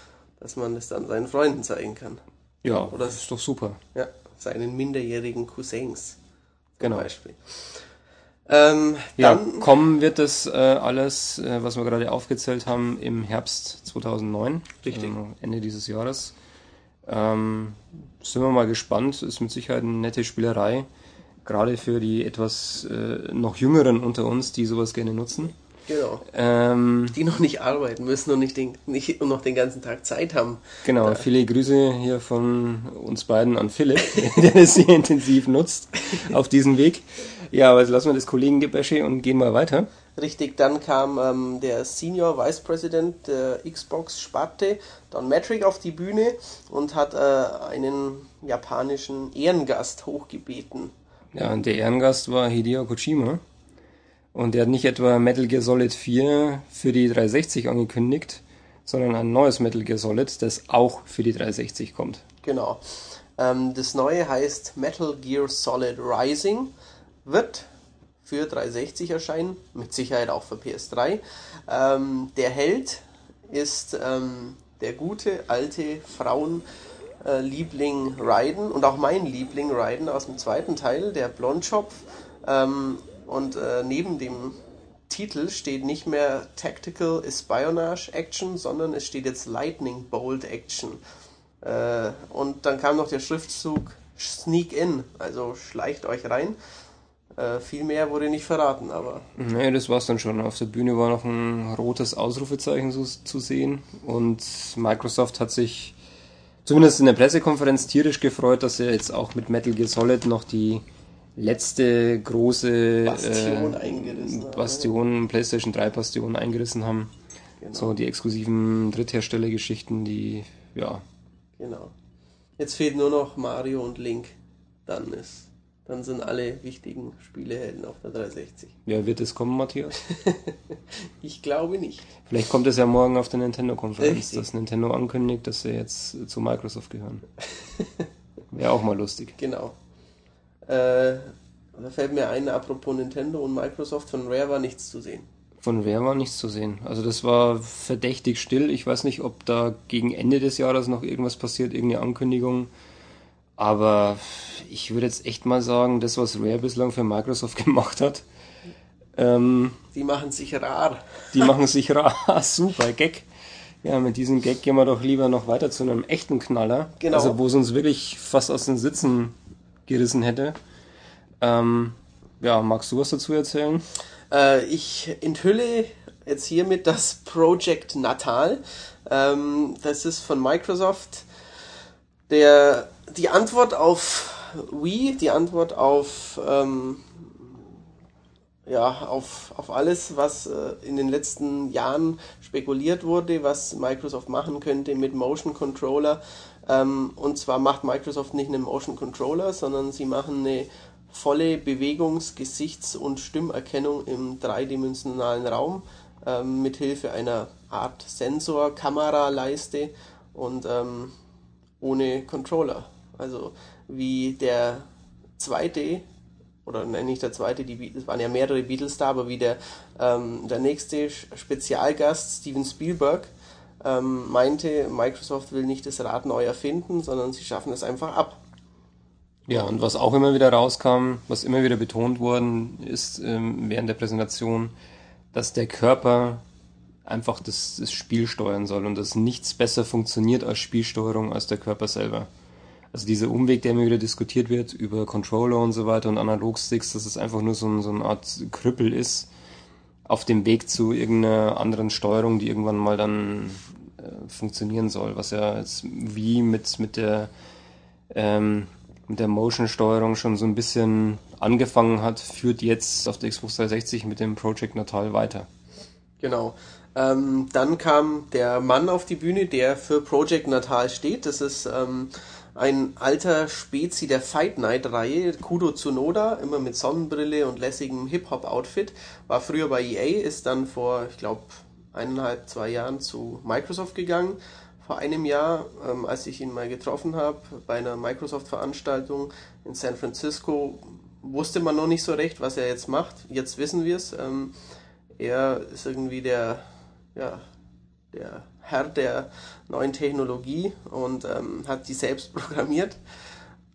Speaker 2: dass man das dann seinen Freunden zeigen kann.
Speaker 1: Ja, oder das ist doch super.
Speaker 2: Ja, seinen minderjährigen Cousins
Speaker 1: zum genau. Beispiel. Ähm, ja, kommen wird das äh, alles, äh, was wir gerade aufgezählt haben, im Herbst 2009.
Speaker 2: Richtig.
Speaker 1: Also Ende dieses Jahres. Ähm, sind wir mal gespannt. Ist mit Sicherheit eine nette Spielerei. Gerade für die etwas äh, noch jüngeren unter uns, die sowas gerne nutzen.
Speaker 2: Genau. Ähm, die noch nicht arbeiten müssen und nicht, den, nicht und noch den ganzen Tag Zeit haben.
Speaker 1: Genau, da. viele Grüße hier von uns beiden an Philipp, der das sehr intensiv nutzt auf diesem Weg. Ja, aber jetzt lassen wir das Kollegengebäsche und gehen mal weiter.
Speaker 2: Richtig, dann kam ähm, der Senior Vice President der Xbox Sparte, Don Metric, auf die Bühne und hat äh, einen japanischen Ehrengast hochgebeten.
Speaker 1: Ja, und der Ehrengast war Hideo Kojima. Und der hat nicht etwa Metal Gear Solid 4 für die 360 angekündigt, sondern ein neues Metal Gear Solid, das auch für die 360 kommt.
Speaker 2: Genau. Ähm, das neue heißt Metal Gear Solid Rising, wird für 360 erscheinen, mit Sicherheit auch für PS3. Ähm, der Held ist ähm, der gute alte Frauenliebling äh, Raiden und auch mein Liebling Raiden aus dem zweiten Teil, der Blondschopf. Ähm, und äh, neben dem Titel steht nicht mehr Tactical Espionage Action, sondern es steht jetzt Lightning Bolt Action. Äh, und dann kam noch der Schriftzug Sneak In, also schleicht euch rein. Äh, viel mehr wurde nicht verraten, aber.
Speaker 1: Nee, das war's dann schon. Auf der Bühne war noch ein rotes Ausrufezeichen zu, zu sehen und Microsoft hat sich zumindest in der Pressekonferenz tierisch gefreut, dass sie jetzt auch mit Metal Gear Solid noch die letzte große
Speaker 2: Bastion, äh, eingerissen
Speaker 1: Bastion PlayStation 3 Bastion eingerissen haben. Genau. So die exklusiven Drittherstellergeschichten, die, ja.
Speaker 2: Genau. Jetzt fehlt nur noch Mario und Link. Dann ist dann sind alle wichtigen Spielehelden auf der 360.
Speaker 1: Ja, wird es kommen, Matthias?
Speaker 2: ich glaube nicht.
Speaker 1: Vielleicht kommt es ja morgen auf der Nintendo-Konferenz, dass Nintendo ankündigt, dass sie jetzt zu Microsoft gehören. Wäre auch mal lustig.
Speaker 2: Genau. Äh, da fällt mir ein, apropos Nintendo und Microsoft, von Rare war nichts zu sehen.
Speaker 1: Von Rare war nichts zu sehen. Also das war verdächtig still. Ich weiß nicht, ob da gegen Ende des Jahres noch irgendwas passiert, irgendeine Ankündigung. Aber ich würde jetzt echt mal sagen, das, was Rare bislang für Microsoft gemacht hat. Ähm,
Speaker 2: die machen sich rar.
Speaker 1: Die machen sich rar. Super, Gag. Ja, mit diesem Gag gehen wir doch lieber noch weiter zu einem echten Knaller. Genau. Also, wo es uns wirklich fast aus den Sitzen gerissen hätte. Ähm, ja, magst du was dazu erzählen?
Speaker 2: Äh, ich enthülle jetzt hiermit das Project Natal. Ähm, das ist von Microsoft der, die Antwort auf Wii, die Antwort auf, ähm, ja, auf, auf alles, was äh, in den letzten Jahren spekuliert wurde, was Microsoft machen könnte mit Motion Controller. Ähm, und zwar macht Microsoft nicht einen Motion Controller, sondern sie machen eine volle Bewegungs-, Gesichts- und Stimmerkennung im dreidimensionalen Raum ähm, mit Hilfe einer Art Sensor-Kameraleiste und ähm, ohne Controller. Also wie der zweite, oder nein, nicht der zweite, die, es waren ja mehrere Beatles da, aber wie der, ähm, der nächste Spezialgast, Steven Spielberg, ähm, meinte, Microsoft will nicht das Rad neu erfinden, sondern sie schaffen es einfach ab.
Speaker 1: Ja, und was auch immer wieder rauskam, was immer wieder betont worden ist ähm, während der Präsentation, dass der Körper einfach das, das Spiel steuern soll und dass nichts besser funktioniert als Spielsteuerung als der Körper selber. Also dieser Umweg, der immer wieder diskutiert wird über Controller und so weiter und Analogsticks, dass es einfach nur so, ein, so eine Art Krüppel ist auf dem Weg zu irgendeiner anderen Steuerung, die irgendwann mal dann äh, funktionieren soll, was ja jetzt wie mit, mit der ähm, mit der Motion-Steuerung schon so ein bisschen angefangen hat, führt jetzt auf der Xbox 360 mit dem Project Natal weiter.
Speaker 2: Genau. Ähm, dann kam der Mann auf die Bühne, der für Project Natal steht. Das ist ähm, ein alter Spezi der Fight Night Reihe, Kudo Tsunoda, immer mit Sonnenbrille und lässigem Hip-Hop-Outfit. War früher bei EA, ist dann vor, ich glaube, eineinhalb, zwei Jahren zu Microsoft gegangen. Vor einem Jahr, ähm, als ich ihn mal getroffen habe, bei einer Microsoft-Veranstaltung in San Francisco, wusste man noch nicht so recht, was er jetzt macht. Jetzt wissen wir es. Ähm, er ist irgendwie der ja, der Herr der neuen Technologie und ähm, hat die selbst programmiert.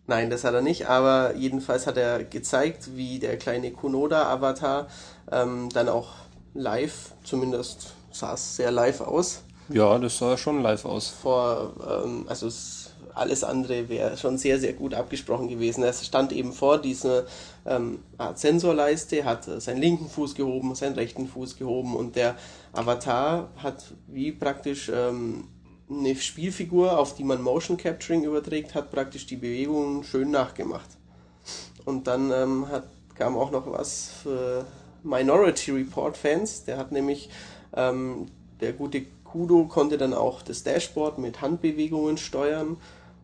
Speaker 2: Nein, das hat er nicht, aber jedenfalls hat er gezeigt, wie der kleine Kunoda-Avatar ähm, dann auch live, zumindest sah es sehr live aus.
Speaker 1: Ja, das sah schon live aus.
Speaker 2: Vor, ähm, also es alles andere wäre schon sehr, sehr gut abgesprochen gewesen. Er stand eben vor dieser ähm, Art Sensorleiste, hat seinen linken Fuß gehoben, seinen rechten Fuß gehoben und der Avatar hat wie praktisch ähm, eine Spielfigur, auf die man Motion Capturing überträgt, hat praktisch die Bewegungen schön nachgemacht. Und dann ähm, hat, kam auch noch was für Minority Report Fans. Der hat nämlich, ähm, der gute Kudo konnte dann auch das Dashboard mit Handbewegungen steuern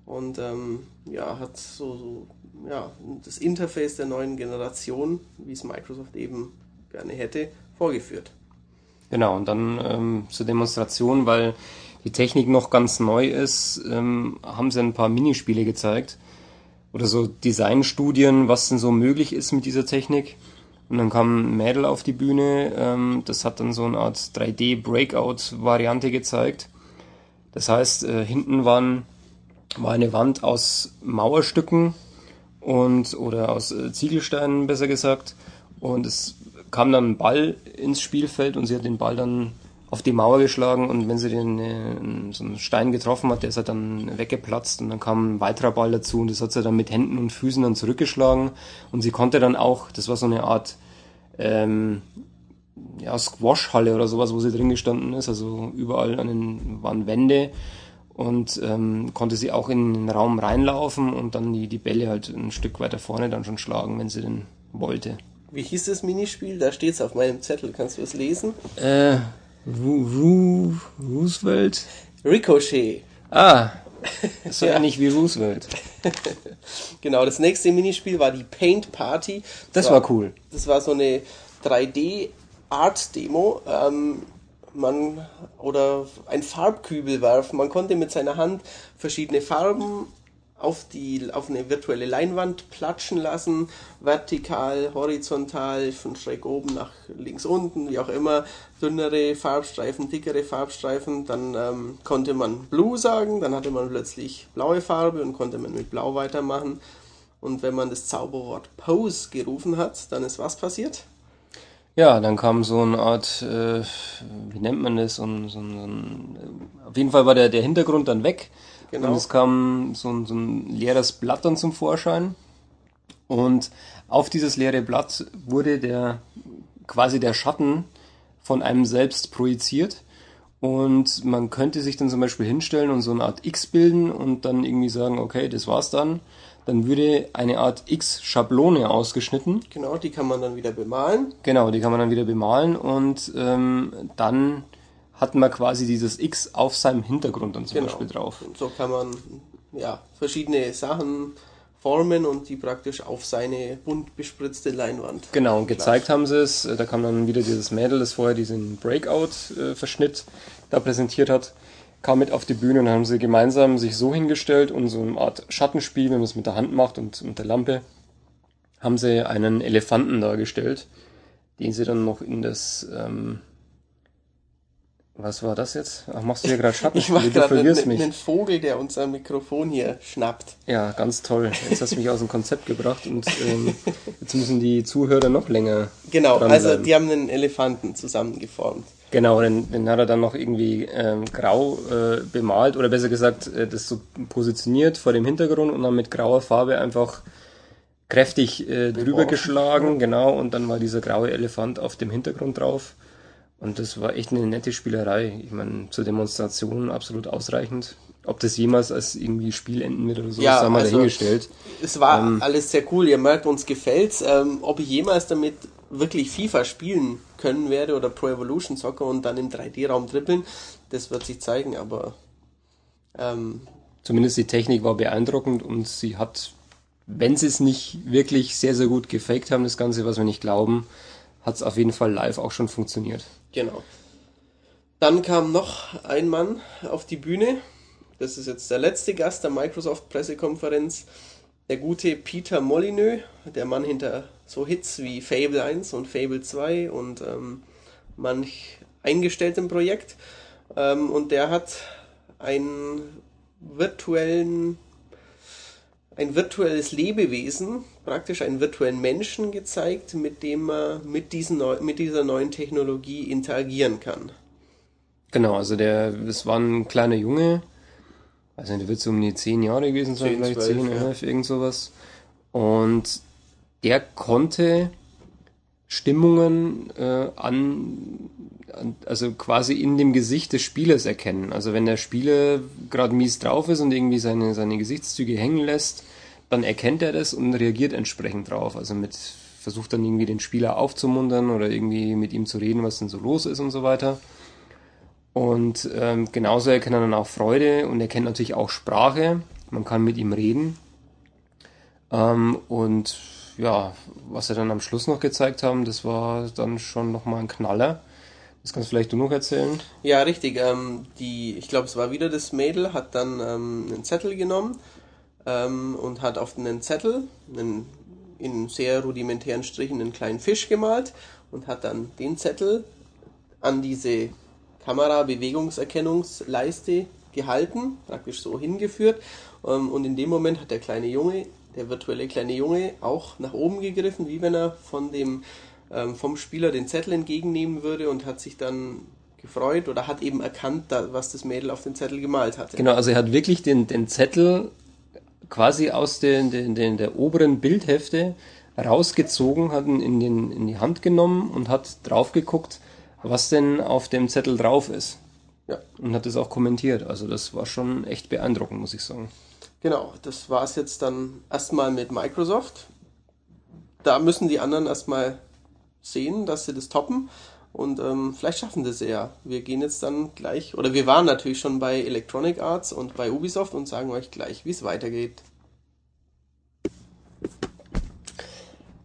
Speaker 2: und ähm, ja, hat so, so ja, das Interface der neuen Generation, wie es Microsoft eben gerne hätte, vorgeführt.
Speaker 1: Genau, und dann ähm, zur Demonstration, weil die Technik noch ganz neu ist, ähm, haben sie ein paar Minispiele gezeigt oder so Designstudien, was denn so möglich ist mit dieser Technik. Und dann kam ein Mädel auf die Bühne, ähm, das hat dann so eine Art 3D-Breakout-Variante gezeigt. Das heißt, äh, hinten waren, war eine Wand aus Mauerstücken und oder aus äh, Ziegelsteinen besser gesagt. Und es kam dann ein Ball ins Spielfeld und sie hat den Ball dann auf die Mauer geschlagen und wenn sie den äh, so einen Stein getroffen hat, der ist halt dann weggeplatzt und dann kam ein weiterer Ball dazu und das hat sie dann mit Händen und Füßen dann zurückgeschlagen und sie konnte dann auch, das war so eine Art ähm, ja, Squash-Halle oder sowas, wo sie drin gestanden ist, also überall an den waren Wände und ähm, konnte sie auch in den Raum reinlaufen und dann die, die Bälle halt ein Stück weiter vorne dann schon schlagen, wenn sie denn wollte.
Speaker 2: Wie hieß das Minispiel? Da steht es auf meinem Zettel. Kannst du es lesen?
Speaker 1: Äh, Ru Ru Roosevelt?
Speaker 2: Ricochet.
Speaker 1: Ah, so ja. ähnlich wie Roosevelt.
Speaker 2: genau, das nächste Minispiel war die Paint Party.
Speaker 1: Das, das war, war, cool.
Speaker 2: Das war so eine 3D-Art-Demo. Ähm, man oder ein Farbkübel werfen. Man konnte mit seiner Hand verschiedene Farben auf, die, auf eine virtuelle Leinwand platschen lassen, vertikal, horizontal, von schräg oben nach links unten, wie auch immer, dünnere Farbstreifen, dickere Farbstreifen, dann ähm, konnte man Blue sagen, dann hatte man plötzlich blaue Farbe und konnte man mit Blau weitermachen. Und wenn man das Zauberwort Pose gerufen hat, dann ist was passiert?
Speaker 1: Ja, dann kam so eine Art, äh, wie nennt man das, so ein, so ein, auf jeden Fall war der, der Hintergrund dann weg Genau. Und es kam so ein, so ein leeres Blatt dann zum Vorschein. Und auf dieses leere Blatt wurde der quasi der Schatten von einem selbst projiziert. Und man könnte sich dann zum Beispiel hinstellen und so eine Art X bilden und dann irgendwie sagen, okay, das war's dann. Dann würde eine Art X-Schablone ausgeschnitten.
Speaker 2: Genau, die kann man dann wieder bemalen.
Speaker 1: Genau, die kann man dann wieder bemalen und ähm, dann hat man quasi dieses X auf seinem Hintergrund dann zum genau. Beispiel drauf.
Speaker 2: Und so kann man ja verschiedene Sachen formen und die praktisch auf seine bunt bespritzte Leinwand.
Speaker 1: Genau, und gezeigt haben sie es. Da kam dann wieder dieses Mädel, das vorher diesen Breakout-Verschnitt äh, da präsentiert hat, kam mit auf die Bühne und haben sie gemeinsam sich so hingestellt und so eine Art Schattenspiel, wenn man es mit der Hand macht und mit der Lampe, haben sie einen Elefanten dargestellt, den sie dann noch in das ähm, was war das jetzt? Ach, machst du hier gerade Schattenspiele?
Speaker 2: Ich mach gerade einen, einen Vogel, der unser Mikrofon hier schnappt.
Speaker 1: Ja, ganz toll. Jetzt hast du mich aus dem Konzept gebracht und ähm, jetzt müssen die Zuhörer noch länger.
Speaker 2: Genau, also die haben einen Elefanten zusammengeformt.
Speaker 1: Genau, den, den hat er dann noch irgendwie ähm, grau äh, bemalt oder besser gesagt äh, das so positioniert vor dem Hintergrund und dann mit grauer Farbe einfach kräftig äh, drüber geschlagen, genau, und dann war dieser graue Elefant auf dem Hintergrund drauf. Und das war echt eine nette Spielerei. Ich meine, zur Demonstration absolut ausreichend. Ob das jemals als irgendwie Spiel enden wird oder so, ja, das haben wir also, dahingestellt.
Speaker 2: Es war ähm, alles sehr cool. Ihr merkt, uns gefällt's. Ähm, ob ich jemals damit wirklich FIFA spielen können werde oder Pro Evolution Soccer und dann im 3D-Raum trippeln, das wird sich zeigen, aber
Speaker 1: ähm, zumindest die Technik war beeindruckend und sie hat, wenn sie es nicht wirklich sehr, sehr gut gefaked haben, das Ganze, was wir nicht glauben, hat es auf jeden Fall live auch schon funktioniert.
Speaker 2: Genau. Dann kam noch ein Mann auf die Bühne. Das ist jetzt der letzte Gast der Microsoft-Pressekonferenz. Der gute Peter Molyneux, der Mann hinter so Hits wie Fable 1 und Fable 2 und ähm, manch eingestelltem Projekt. Ähm, und der hat einen virtuellen ein virtuelles Lebewesen, praktisch einen virtuellen Menschen gezeigt, mit dem man mit, diesen Neu mit dieser neuen Technologie interagieren kann.
Speaker 1: Genau, also der, es war ein kleiner Junge, also der wird so um die zehn Jahre gewesen sein, 10, vielleicht 12, 10, 11, ja. irgend sowas. Und der konnte Stimmungen äh, an, an, also quasi in dem Gesicht des Spielers erkennen. Also wenn der Spieler gerade mies drauf ist und irgendwie seine, seine Gesichtszüge hängen lässt, dann erkennt er das und reagiert entsprechend drauf. Also mit versucht dann irgendwie den Spieler aufzumuntern oder irgendwie mit ihm zu reden, was denn so los ist und so weiter. Und ähm, genauso erkennt er dann auch Freude und er kennt natürlich auch Sprache. Man kann mit ihm reden. Ähm, und ja, was sie dann am Schluss noch gezeigt haben, das war dann schon nochmal ein Knaller. Das kannst vielleicht du noch erzählen.
Speaker 2: Ja, richtig. Ähm, die, ich glaube, es war wieder das Mädel, hat dann ähm, einen Zettel genommen ähm, und hat auf den Zettel einen, in sehr rudimentären Strichen einen kleinen Fisch gemalt und hat dann den Zettel an diese Kamera-Bewegungserkennungsleiste gehalten, praktisch so hingeführt. Ähm, und in dem Moment hat der kleine Junge der virtuelle kleine Junge auch nach oben gegriffen, wie wenn er von dem ähm, vom Spieler den Zettel entgegennehmen würde und hat sich dann gefreut oder hat eben erkannt, da, was das Mädel auf dem Zettel gemalt hatte.
Speaker 1: Genau, also er hat wirklich den, den Zettel quasi aus den, den, den, der oberen Bildhälfte rausgezogen, hat ihn in, den, in die Hand genommen und hat drauf geguckt, was denn auf dem Zettel drauf ist. Ja. Und hat das auch kommentiert. Also das war schon echt beeindruckend, muss ich sagen.
Speaker 2: Genau, das war es jetzt dann erstmal mit Microsoft. Da müssen die anderen erstmal sehen, dass sie das toppen. Und ähm, vielleicht schaffen das ja. Wir gehen jetzt dann gleich, oder wir waren natürlich schon bei Electronic Arts und bei Ubisoft und sagen euch gleich, wie es weitergeht.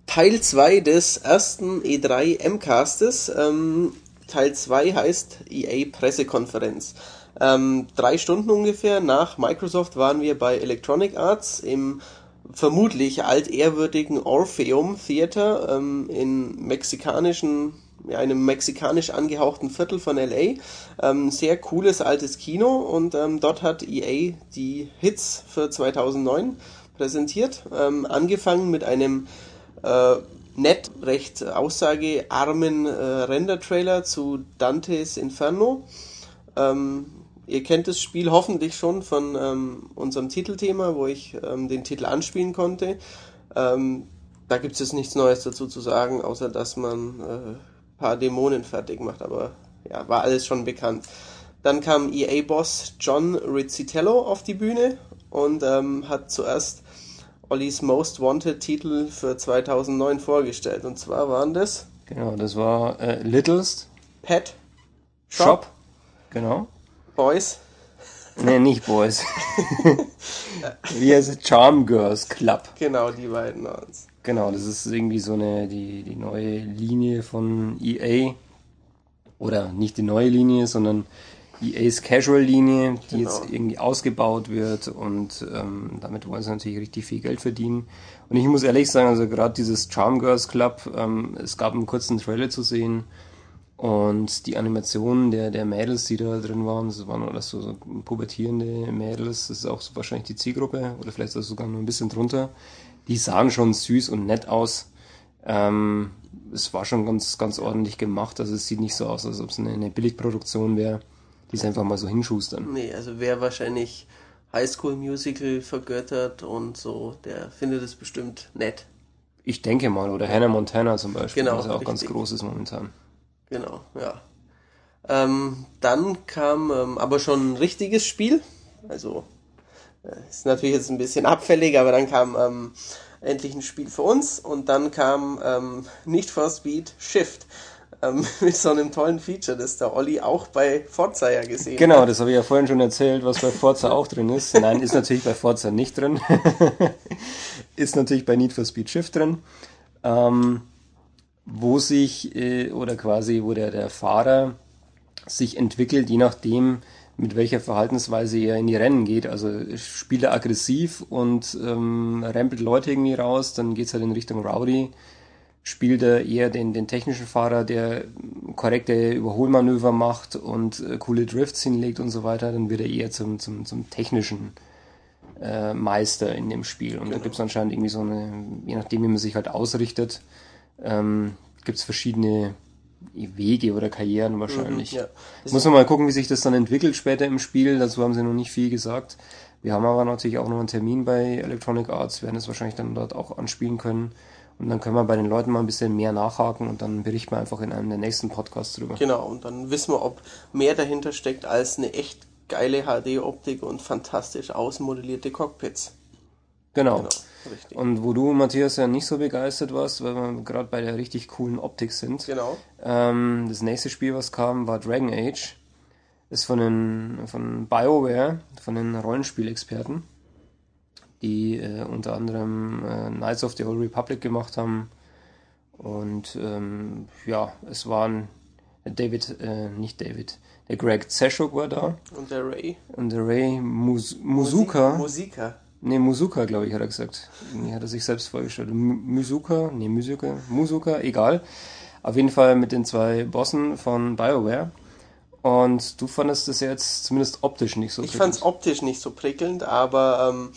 Speaker 2: Teil 2 des ersten E3 M-Castes. Ähm, Teil 2 heißt EA Pressekonferenz. Ähm, drei Stunden ungefähr nach Microsoft waren wir bei Electronic Arts im vermutlich altehrwürdigen Orpheum Theater ähm, in mexikanischen ja, einem mexikanisch angehauchten Viertel von LA. Ähm, sehr cooles altes Kino und ähm, dort hat EA die Hits für 2009 präsentiert. Ähm, angefangen mit einem äh, nett, recht aussagearmen äh, Render-Trailer zu Dantes Inferno. Ähm, Ihr kennt das Spiel hoffentlich schon von ähm, unserem Titelthema, wo ich ähm, den Titel anspielen konnte. Ähm, da gibt es jetzt nichts Neues dazu zu sagen, außer dass man äh, paar Dämonen fertig macht, aber ja, war alles schon bekannt. Dann kam EA-Boss John Rizzitello auf die Bühne und ähm, hat zuerst Ollis Most Wanted Titel für 2009 vorgestellt. Und zwar waren das.
Speaker 1: Genau, das war äh, Littlest.
Speaker 2: Pet.
Speaker 1: Shop. Shop. Genau.
Speaker 2: Boys?
Speaker 1: Nee, nicht Boys. Wie heißt es? Charm Girls Club.
Speaker 2: Genau, die beiden waren's.
Speaker 1: Genau, das ist irgendwie so eine, die, die neue Linie von EA. Oder nicht die neue Linie, sondern EAs Casual-Linie, die genau. jetzt irgendwie ausgebaut wird und ähm, damit wollen sie natürlich richtig viel Geld verdienen. Und ich muss ehrlich sagen, also gerade dieses Charm Girls Club, ähm, es gab einen kurzen Trailer zu sehen und die Animationen der, der Mädels, die da drin waren, das waren alles so, so pubertierende Mädels, das ist auch so wahrscheinlich die Zielgruppe oder vielleicht sogar nur ein bisschen drunter. Die sahen schon süß und nett aus. Ähm, es war schon ganz, ganz ordentlich gemacht. Also es sieht nicht so aus, als ob es eine, eine Billigproduktion wäre, die es einfach mal so hinschustern.
Speaker 2: Nee, also wer wahrscheinlich Highschool Musical vergöttert und so, der findet es bestimmt nett.
Speaker 1: Ich denke mal, oder Hannah Montana zum Beispiel, genau, was ja auch richtig. ganz groß ist momentan.
Speaker 2: Genau, ja. Ähm, dann kam ähm, aber schon ein richtiges Spiel. Also äh, ist natürlich jetzt ein bisschen abfällig, aber dann kam ähm, endlich ein Spiel für uns und dann kam ähm, Nicht for Speed Shift ähm, mit so einem tollen Feature, das der Olli auch bei Forza ja gesehen
Speaker 1: genau, hat. Genau, das habe ich ja vorhin schon erzählt, was bei Forza auch drin ist. Nein, ist natürlich bei Forza nicht drin. ist natürlich bei Need for Speed Shift drin. Ähm, wo sich äh, oder quasi wo der, der Fahrer sich entwickelt, je nachdem, mit welcher Verhaltensweise er in die Rennen geht. Also spielt er aggressiv und ähm, rempelt Leute irgendwie raus, dann geht's halt in Richtung Rowdy. Spielt er eher den, den technischen Fahrer, der korrekte Überholmanöver macht und äh, coole Drifts hinlegt und so weiter, dann wird er eher zum, zum, zum technischen äh, Meister in dem Spiel. Und genau. da gibt's anscheinend irgendwie so eine, je nachdem, wie man sich halt ausrichtet, ähm, gibt es verschiedene Wege oder Karrieren wahrscheinlich. Mhm, ja. Muss man mal gucken, wie sich das dann entwickelt später im Spiel. Dazu haben sie noch nicht viel gesagt. Wir haben aber natürlich auch noch einen Termin bei Electronic Arts, werden es wahrscheinlich dann dort auch anspielen können. Und dann können wir bei den Leuten mal ein bisschen mehr nachhaken und dann berichten wir einfach in einem der nächsten Podcasts drüber.
Speaker 2: Genau, und dann wissen wir, ob mehr dahinter steckt als eine echt geile HD-Optik und fantastisch ausmodellierte Cockpits.
Speaker 1: Genau. genau. Richtig. Und wo du, Matthias, ja nicht so begeistert warst, weil wir gerade bei der richtig coolen Optik sind.
Speaker 2: Genau.
Speaker 1: Ähm, das nächste Spiel, was kam, war Dragon Age. Ist von den von BioWare, von den Rollenspielexperten, die äh, unter anderem äh, Knights of the Old Republic gemacht haben. Und ähm, ja, es waren David, äh, nicht David, der Greg Zeschuk war da.
Speaker 2: Und der Ray.
Speaker 1: Und der Ray Mus Musuka.
Speaker 2: Musika.
Speaker 1: Ne, Musuka, glaube ich, hat er gesagt. Nee, hat er sich selbst vorgestellt. Musuka, ne, Musuka, Musuka, egal. Auf jeden Fall mit den zwei Bossen von BioWare. Und du fandest das jetzt zumindest optisch nicht so
Speaker 2: prickelnd. Ich fand es optisch nicht so prickelnd, aber ähm,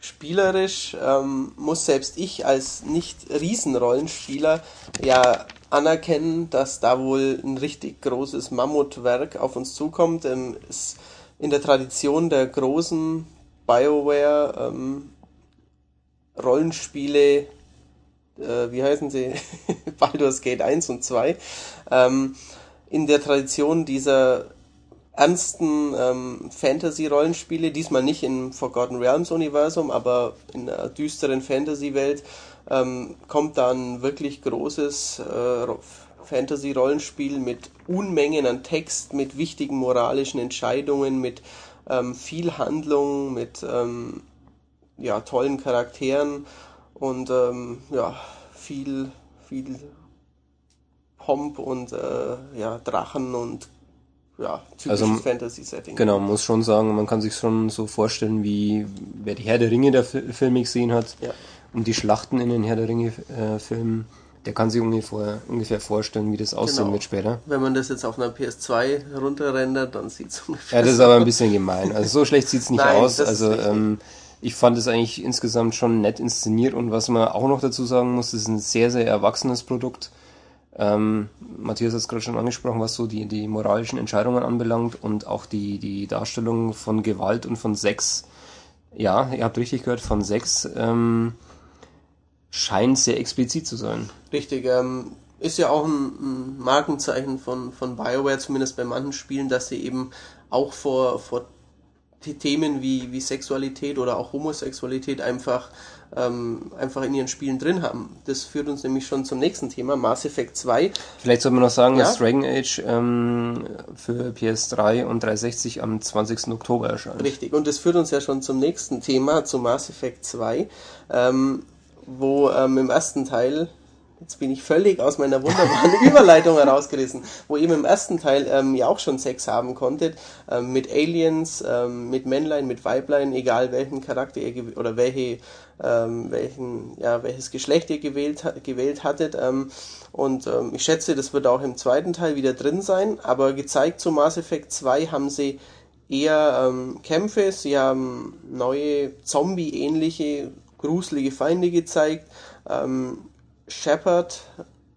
Speaker 2: spielerisch ähm, muss selbst ich als nicht Riesenrollenspieler ja anerkennen, dass da wohl ein richtig großes Mammutwerk auf uns zukommt. Ähm, es, in der Tradition der großen BioWare ähm, Rollenspiele, äh, wie heißen sie? Baldur's Gate 1 und 2. Ähm, in der Tradition dieser ernsten ähm, Fantasy-Rollenspiele, diesmal nicht im Forgotten Realms-Universum, aber in einer düsteren Fantasy-Welt, ähm, kommt dann wirklich großes äh, Fantasy-Rollenspiel mit Unmengen an Text, mit wichtigen moralischen Entscheidungen, mit ähm, viel Handlung, mit ähm, ja, tollen Charakteren und ähm, ja, viel, viel Pomp und äh, ja, Drachen und ja,
Speaker 1: typisches also, Fantasy-Setting. Genau, man muss schon sagen, man kann sich schon so vorstellen, wie wer die Herr der Ringe der Filme gesehen hat ja. und die Schlachten in den Herr der Ringe-Filmen. Äh, der kann sich ungefähr, ungefähr vorstellen, wie das aussehen genau. wird später.
Speaker 2: Wenn man das jetzt auf einer PS2 runterrendert, dann sieht es
Speaker 1: ungefähr Ja, das ist aber ein bisschen gemein. Also so schlecht sieht es nicht Nein, aus. Also ähm, ich fand es eigentlich insgesamt schon nett inszeniert und was man auch noch dazu sagen muss, das ist ein sehr, sehr erwachsenes Produkt. Ähm, Matthias hat es gerade schon angesprochen, was so die, die moralischen Entscheidungen anbelangt und auch die, die Darstellung von Gewalt und von Sex. Ja, ihr habt richtig gehört, von Sex. Ähm, scheint sehr explizit zu sein.
Speaker 2: Richtig, ähm, ist ja auch ein, ein, Markenzeichen von, von BioWare, zumindest bei manchen Spielen, dass sie eben auch vor, vor Themen wie, wie Sexualität oder auch Homosexualität einfach, ähm, einfach in ihren Spielen drin haben. Das führt uns nämlich schon zum nächsten Thema, Mass Effect 2.
Speaker 1: Vielleicht sollte man noch sagen, ja? dass Dragon Age ähm, für PS3 und 360 am 20. Oktober erscheint.
Speaker 2: Richtig, und das führt uns ja schon zum nächsten Thema, zu Mass Effect 2. Ähm, wo ähm, im ersten Teil, jetzt bin ich völlig aus meiner wunderbaren Überleitung herausgerissen, wo ihr im ersten Teil ähm, ja auch schon Sex haben konntet, ähm, mit Aliens, ähm, mit Männlein, mit Weiblein, egal welchen Charakter ihr oder welche, ähm, welchen, ja, welches Geschlecht ihr gewählt, gewählt hattet. Ähm, und ähm, ich schätze, das wird auch im zweiten Teil wieder drin sein, aber gezeigt zu Mass Effect 2 haben sie eher ähm, Kämpfe, sie haben neue Zombie-ähnliche gruselige Feinde gezeigt. Ähm, Shepard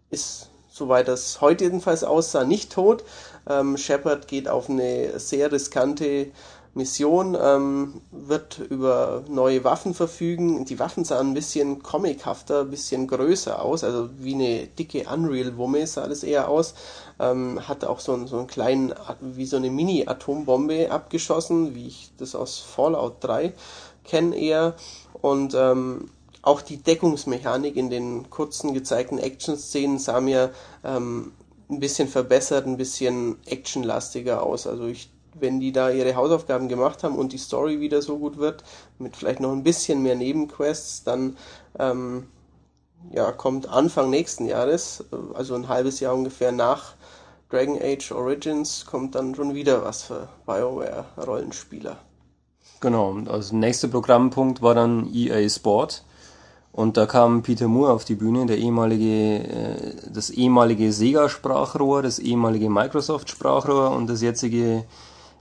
Speaker 2: ist, soweit das heute jedenfalls aussah, nicht tot. Ähm, Shepard geht auf eine sehr riskante Mission, ähm, wird über neue Waffen verfügen. Die Waffen sahen ein bisschen comichafter, ein bisschen größer aus, also wie eine dicke Unreal-Wumme sah das eher aus. Ähm, hat auch so, so einen kleinen, wie so eine Mini-Atombombe abgeschossen, wie ich das aus Fallout 3 kenne eher. Und ähm, auch die Deckungsmechanik in den kurzen gezeigten Action-Szenen sah mir ähm, ein bisschen verbessert, ein bisschen actionlastiger aus. Also ich, wenn die da ihre Hausaufgaben gemacht haben und die Story wieder so gut wird, mit vielleicht noch ein bisschen mehr Nebenquests, dann ähm, ja, kommt Anfang nächsten Jahres, also ein halbes Jahr ungefähr nach Dragon Age Origins, kommt dann schon wieder was für BioWare-Rollenspieler.
Speaker 1: Genau, also nächster Programmpunkt war dann EA Sport. Und da kam Peter Moore auf die Bühne, der ehemalige, äh, das ehemalige Sega-Sprachrohr, das ehemalige Microsoft-Sprachrohr und das jetzige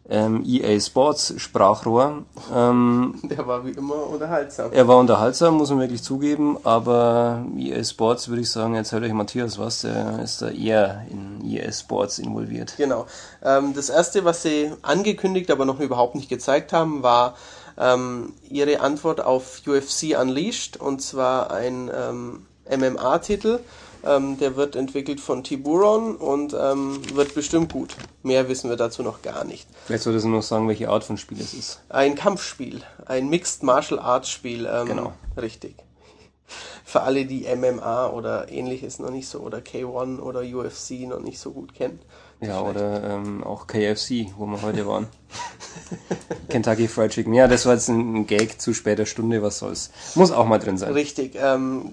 Speaker 1: ähm, EA Sports Sprachrohr.
Speaker 2: Ähm, Der war wie immer unterhaltsam.
Speaker 1: Er war unterhaltsam, muss man wirklich zugeben, aber EA Sports würde ich sagen, erzählt euch Matthias was, der ist da eher in EA Sports involviert.
Speaker 2: Genau. Ähm, das erste, was sie angekündigt, aber noch überhaupt nicht gezeigt haben, war ähm, ihre Antwort auf UFC Unleashed und zwar ein ähm, MMA-Titel ähm, der wird entwickelt von Tiburon und ähm, wird bestimmt gut. Mehr wissen wir dazu noch gar nicht.
Speaker 1: Vielleicht solltest du noch sagen, welche Art von Spiel es ist.
Speaker 2: Ein Kampfspiel, ein Mixed Martial Arts Spiel. Ähm, genau. Richtig. Für alle, die MMA oder ähnliches noch nicht so oder K1 oder UFC noch nicht so gut kennen.
Speaker 1: Ja, oder ähm, auch KFC, wo wir heute waren. Kentucky Fried Chicken. Ja, das war jetzt ein Gag zu später Stunde, was soll's. Muss auch mal drin sein.
Speaker 2: Richtig. Ähm,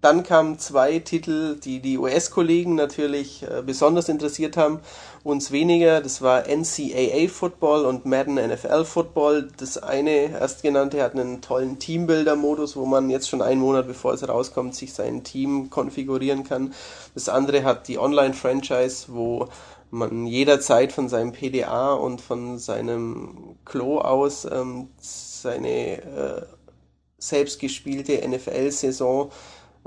Speaker 2: dann kamen zwei Titel, die die US-Kollegen natürlich äh, besonders interessiert haben, uns weniger. Das war NCAA Football und Madden NFL Football. Das eine, erstgenannte, hat einen tollen Teambuilder-Modus, wo man jetzt schon einen Monat bevor es rauskommt, sich sein Team konfigurieren kann. Das andere hat die Online-Franchise, wo man jederzeit von seinem PDA und von seinem Klo aus ähm, seine äh, selbstgespielte NFL-Saison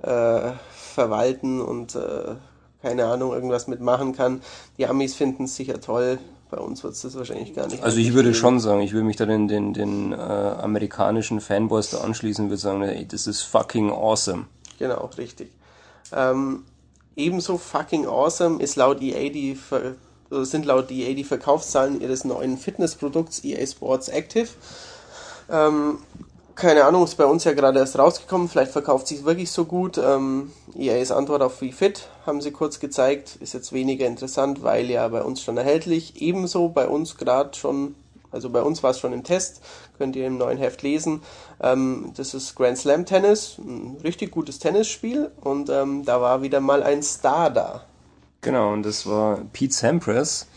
Speaker 2: äh, verwalten und äh, keine Ahnung, irgendwas mitmachen kann. Die Amis finden es sicher toll. Bei uns wird es das wahrscheinlich gar nicht.
Speaker 1: Also ich würde schon sagen, ich würde mich da den, den, den äh, amerikanischen Fanboys da anschließen und würde sagen, ey, das ist fucking awesome.
Speaker 2: Genau, richtig. Ähm, ebenso fucking awesome ist laut EA die sind laut EA die Verkaufszahlen ihres neuen Fitnessprodukts EA Sports Active. Ähm, keine Ahnung, ist bei uns ja gerade erst rausgekommen, vielleicht verkauft sich wirklich so gut. Ähm, EA's Antwort auf WeFit haben sie kurz gezeigt, ist jetzt weniger interessant, weil ja bei uns schon erhältlich. Ebenso bei uns gerade schon, also bei uns war es schon im Test, könnt ihr im neuen Heft lesen. Ähm, das ist Grand Slam Tennis, ein richtig gutes Tennisspiel und ähm, da war wieder mal ein Star da.
Speaker 1: Genau, und das war Pete Sampras,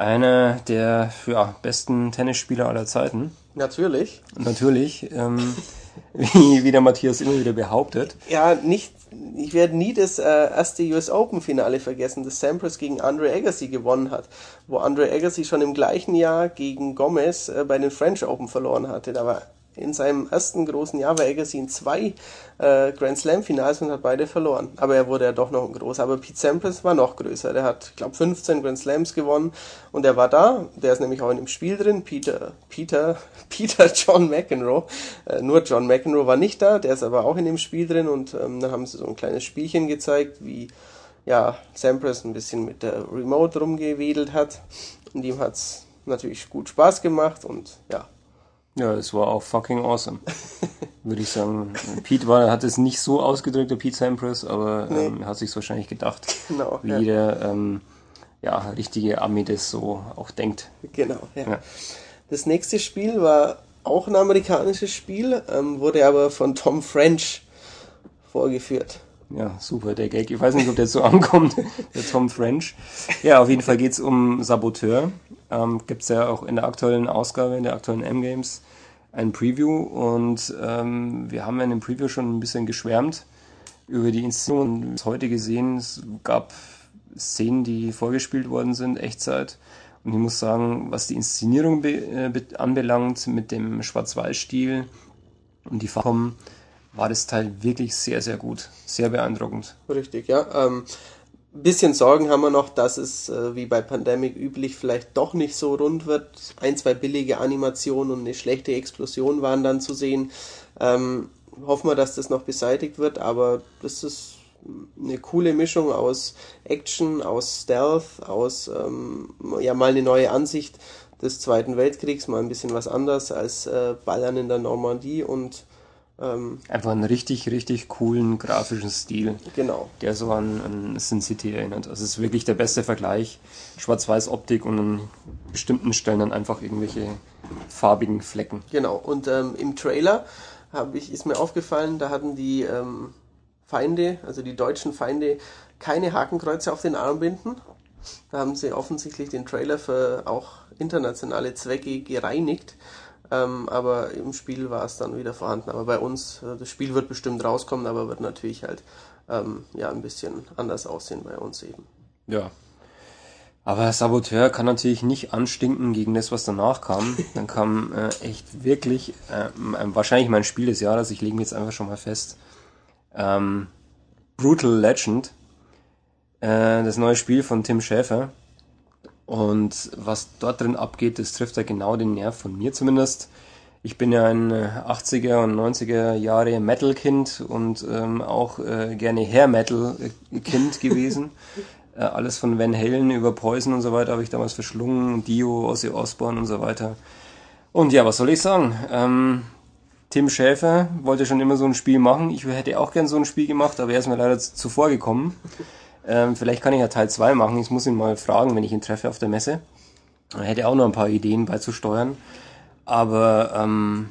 Speaker 1: einer der ja, besten Tennisspieler aller Zeiten.
Speaker 2: Natürlich.
Speaker 1: Natürlich, ähm, wie, wie der Matthias immer wieder behauptet.
Speaker 2: Ja, nicht, ich werde nie das äh, erste US Open Finale vergessen, das Sampras gegen Andre Agassi gewonnen hat, wo Andre Agassi schon im gleichen Jahr gegen Gomez äh, bei den French Open verloren hatte. Da war in seinem ersten großen Jahr war Agassi in zwei äh, Grand Slam Finals und hat beide verloren. Aber er wurde ja doch noch ein großer. Aber Pete Sampras war noch größer. Der hat, ich glaube, 15 Grand Slams gewonnen und er war da. Der ist nämlich auch in dem Spiel drin. Peter, Peter, Peter John McEnroe. Äh, nur John McEnroe war nicht da. Der ist aber auch in dem Spiel drin und ähm, dann haben sie so ein kleines Spielchen gezeigt, wie ja, Sampras ein bisschen mit der Remote rumgewedelt hat. Und ihm hat's natürlich gut Spaß gemacht und ja,
Speaker 1: ja, es war auch fucking awesome. Würde ich sagen. Pete war, hat es nicht so ausgedrückt, der Pete Sampras, aber nee. ähm, er hat sich wahrscheinlich gedacht, genau, wie ja. jeder ähm, ja, richtige Ami das so auch denkt.
Speaker 2: Genau, ja. ja. Das nächste Spiel war auch ein amerikanisches Spiel, ähm, wurde aber von Tom French vorgeführt.
Speaker 1: Ja, super, der Gag. Ich weiß nicht, ob der so ankommt, der Tom French. Ja, auf jeden Fall geht's um Saboteur. Ähm, Gibt ja auch in der aktuellen Ausgabe, in der aktuellen M-Games, ein Preview. Und ähm, wir haben ja in dem Preview schon ein bisschen geschwärmt über die Inszenierung. Heute gesehen, es gab Szenen, die vorgespielt worden sind, Echtzeit. Und ich muss sagen, was die Inszenierung äh, anbelangt, mit dem Schwarz-Weiß-Stil und die Farben, war das Teil wirklich sehr, sehr gut. Sehr beeindruckend.
Speaker 2: Richtig, ja. Ähm, bisschen Sorgen haben wir noch, dass es äh, wie bei Pandemic üblich vielleicht doch nicht so rund wird. Ein, zwei billige Animationen und eine schlechte Explosion waren dann zu sehen. Ähm, hoffen wir, dass das noch beseitigt wird, aber das ist eine coole Mischung aus Action, aus Stealth, aus ähm, ja mal eine neue Ansicht des Zweiten Weltkriegs, mal ein bisschen was anders als äh, Ballern in der Normandie und
Speaker 1: ähm, Einfach einen richtig, richtig coolen grafischen Stil.
Speaker 2: Genau.
Speaker 1: Der so an, an Sin City erinnert. Also es ist wirklich der beste Vergleich. Schwarz-Weiß-Optik und an bestimmten Stellen dann einfach irgendwelche farbigen Flecken.
Speaker 2: Genau. Und ähm, im Trailer habe ich, ist mir aufgefallen, da hatten die ähm, Feinde, also die deutschen Feinde, keine Hakenkreuze auf den Armbinden. Da haben sie offensichtlich den Trailer für auch internationale Zwecke gereinigt. Ähm, aber im Spiel war es dann wieder vorhanden. Aber bei uns, äh, das Spiel wird bestimmt rauskommen, aber wird natürlich halt ähm, ja ein bisschen anders aussehen bei uns eben.
Speaker 1: Ja. Aber Saboteur kann natürlich nicht anstinken gegen das, was danach kam. Dann kam äh, echt wirklich äh, wahrscheinlich mein Spiel des Jahres, ich lege mir jetzt einfach schon mal fest. Ähm, Brutal Legend. Äh, das neue Spiel von Tim Schäfer. Und was dort drin abgeht, das trifft ja genau den Nerv von mir zumindest. Ich bin ja ein 80er äh, und 90er Jahre Metal-Kind und ähm, auch äh, gerne Hair-Metal-Kind gewesen. äh, alles von Van Halen über Poison und so weiter habe ich damals verschlungen, Dio, Ozzy Osbourne und so weiter. Und ja, was soll ich sagen? Ähm, Tim Schäfer wollte schon immer so ein Spiel machen. Ich hätte auch gern so ein Spiel gemacht, aber er ist mir leider zuvor gekommen. Ähm, vielleicht kann ich ja Teil 2 machen. Ich muss ihn mal fragen, wenn ich ihn treffe auf der Messe. Er hätte auch noch ein paar Ideen beizusteuern. Aber ähm,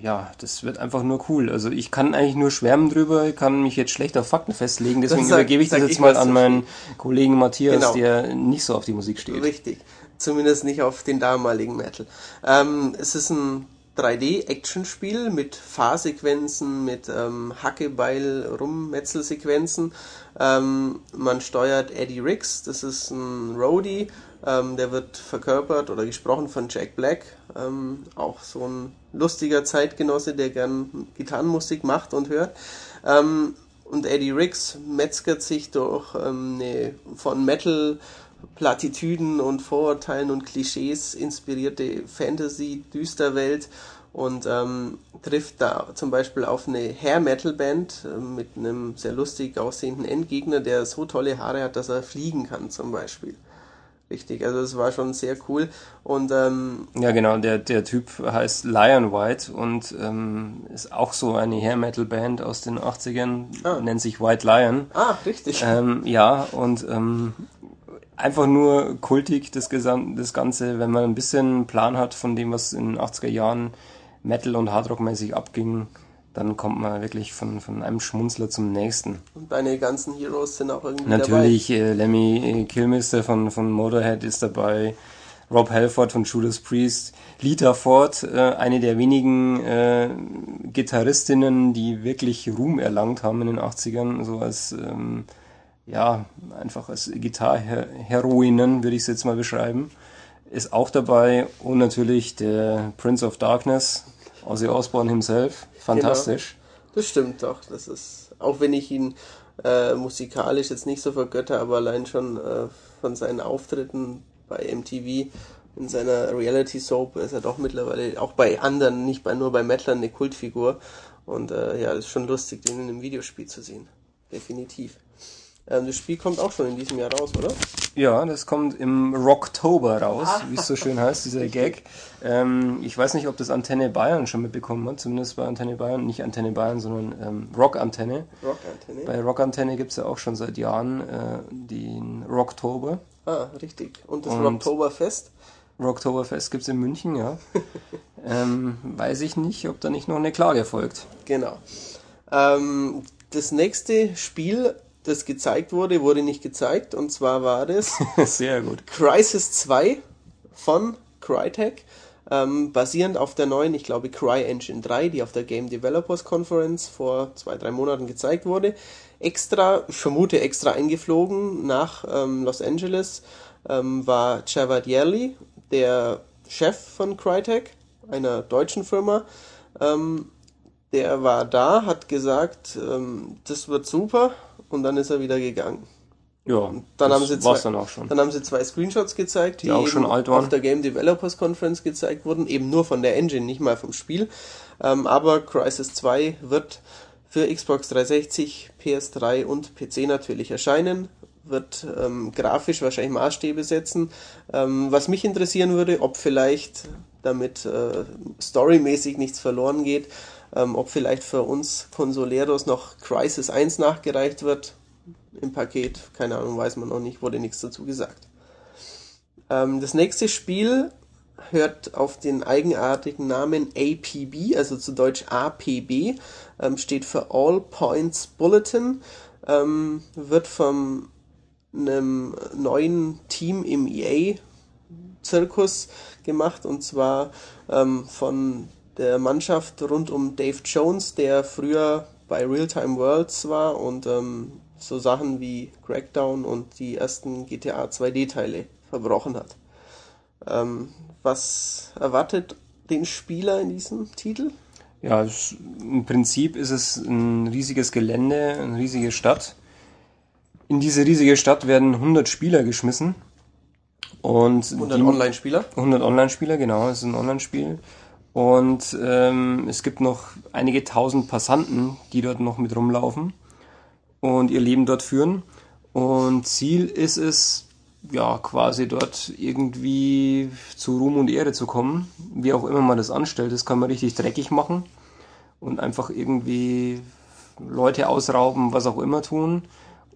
Speaker 1: ja, das wird einfach nur cool. Also ich kann eigentlich nur schwärmen drüber, kann mich jetzt schlecht auf Fakten festlegen, deswegen sag, übergebe ich das jetzt ich mal an meinen Kollegen Matthias, genau. der nicht so auf die Musik steht.
Speaker 2: Richtig, zumindest nicht auf den damaligen Metal. Ähm, es ist ein 3D-Action-Spiel mit Fahrsequenzen, mit ähm, Hackebeil-Rummetzelsequenzen. Ähm, man steuert Eddie Riggs, das ist ein Roadie, ähm, der wird verkörpert oder gesprochen von Jack Black, ähm, auch so ein lustiger Zeitgenosse, der gern Gitarrenmusik macht und hört. Ähm, und Eddie Riggs metzgert sich durch ähm, eine von Metal Plattitüden und Vorurteilen und Klischees inspirierte Fantasy-Düsterwelt und ähm, trifft da zum Beispiel auf eine Hair-Metal-Band äh, mit einem sehr lustig aussehenden Endgegner, der so tolle Haare hat, dass er fliegen kann zum Beispiel. Richtig, also es war schon sehr cool. Und ähm,
Speaker 1: ja, genau, der, der Typ heißt Lion White und ähm, ist auch so eine Hair Metal Band aus den 80ern, ah. nennt sich White Lion.
Speaker 2: Ah, richtig.
Speaker 1: Ähm, ja, und ähm, einfach nur kultig das, Gesam das Ganze, wenn man ein bisschen Plan hat von dem, was in den 80er Jahren Metal und Hardrock mäßig abging dann kommt man wirklich von, von einem Schmunzler zum nächsten.
Speaker 2: Und deine ganzen Heroes sind auch irgendwie
Speaker 1: Natürlich, dabei. Äh, Lemmy Kilmister von, von Motorhead ist dabei, Rob Halford von Judas Priest, Lita Ford, äh, eine der wenigen äh, Gitarristinnen, die wirklich Ruhm erlangt haben in den 80ern, so als, ähm, ja, einfach als Gitarheroinen, würde ich es jetzt mal beschreiben, ist auch dabei und natürlich der Prince of Darkness, Ozzy Osbourne himself, fantastisch.
Speaker 2: Genau. Das stimmt doch. Das ist, auch wenn ich ihn äh, musikalisch jetzt nicht so vergötter, aber allein schon äh, von seinen Auftritten bei MTV in seiner Reality Soap ist er doch mittlerweile auch bei anderen, nicht bei, nur bei Metlern, eine Kultfigur. Und äh, ja, es ist schon lustig, den in einem Videospiel zu sehen. Definitiv. Ähm, das Spiel kommt auch schon in diesem Jahr raus, oder?
Speaker 1: Ja, das kommt im Rocktober raus, ah. wie es so schön heißt, dieser Gag. Ähm, ich weiß nicht, ob das Antenne Bayern schon mitbekommen hat, zumindest bei Antenne Bayern, nicht Antenne Bayern, sondern ähm, Rockantenne. Rockantenne. Bei Rockantenne gibt es ja auch schon seit Jahren äh, den Rocktober.
Speaker 2: Ah, richtig. Und das Und Rocktoberfest?
Speaker 1: Rocktoberfest gibt es in München, ja. ähm, weiß ich nicht, ob da nicht noch eine Klage folgt.
Speaker 2: Genau. Ähm, das nächste Spiel das gezeigt wurde, wurde nicht gezeigt. Und zwar war das
Speaker 1: Sehr gut.
Speaker 2: Crisis 2 von Crytek. Ähm, basierend auf der neuen, ich glaube, CryEngine 3, die auf der Game Developers Conference vor zwei, drei Monaten gezeigt wurde. Extra, ich vermute extra eingeflogen nach ähm, Los Angeles, ähm, war Javad Yerli, der Chef von Crytek, einer deutschen Firma. Ähm, der war da, hat gesagt, ähm, das wird super, und dann ist er wieder gegangen.
Speaker 1: Ja,
Speaker 2: dann haben sie zwei, dann auch schon. Dann haben sie zwei Screenshots gezeigt,
Speaker 1: die, die auch schon alt waren.
Speaker 2: auf der Game Developers Conference gezeigt wurden, eben nur von der Engine, nicht mal vom Spiel. Ähm, aber Crisis 2 wird für Xbox 360, PS3 und PC natürlich erscheinen, wird ähm, grafisch wahrscheinlich Maßstäbe setzen. Ähm, was mich interessieren würde, ob vielleicht damit äh, storymäßig nichts verloren geht, ähm, ob vielleicht für uns Consoleros noch Crisis 1 nachgereicht wird im Paket, keine Ahnung, weiß man noch nicht, wurde nichts dazu gesagt. Ähm, das nächste Spiel hört auf den eigenartigen Namen APB, also zu Deutsch APB, ähm, steht für All Points Bulletin, ähm, wird von einem neuen Team im EA Zirkus gemacht und zwar ähm, von der Mannschaft rund um Dave Jones, der früher bei Realtime Worlds war und ähm, so Sachen wie Crackdown und die ersten GTA 2D-Teile verbrochen hat. Ähm, was erwartet den Spieler in diesem Titel?
Speaker 1: Ja, im Prinzip ist es ein riesiges Gelände, eine riesige Stadt. In diese riesige Stadt werden 100 Spieler geschmissen. Und
Speaker 2: 100 Online-Spieler?
Speaker 1: 100 Online-Spieler, genau, es ist ein Online-Spiel. Und ähm, es gibt noch einige tausend Passanten, die dort noch mit rumlaufen und ihr Leben dort führen. Und Ziel ist es, ja, quasi dort irgendwie zu Ruhm und Ehre zu kommen. Wie auch immer man das anstellt, das kann man richtig dreckig machen. und einfach irgendwie Leute ausrauben, was auch immer tun.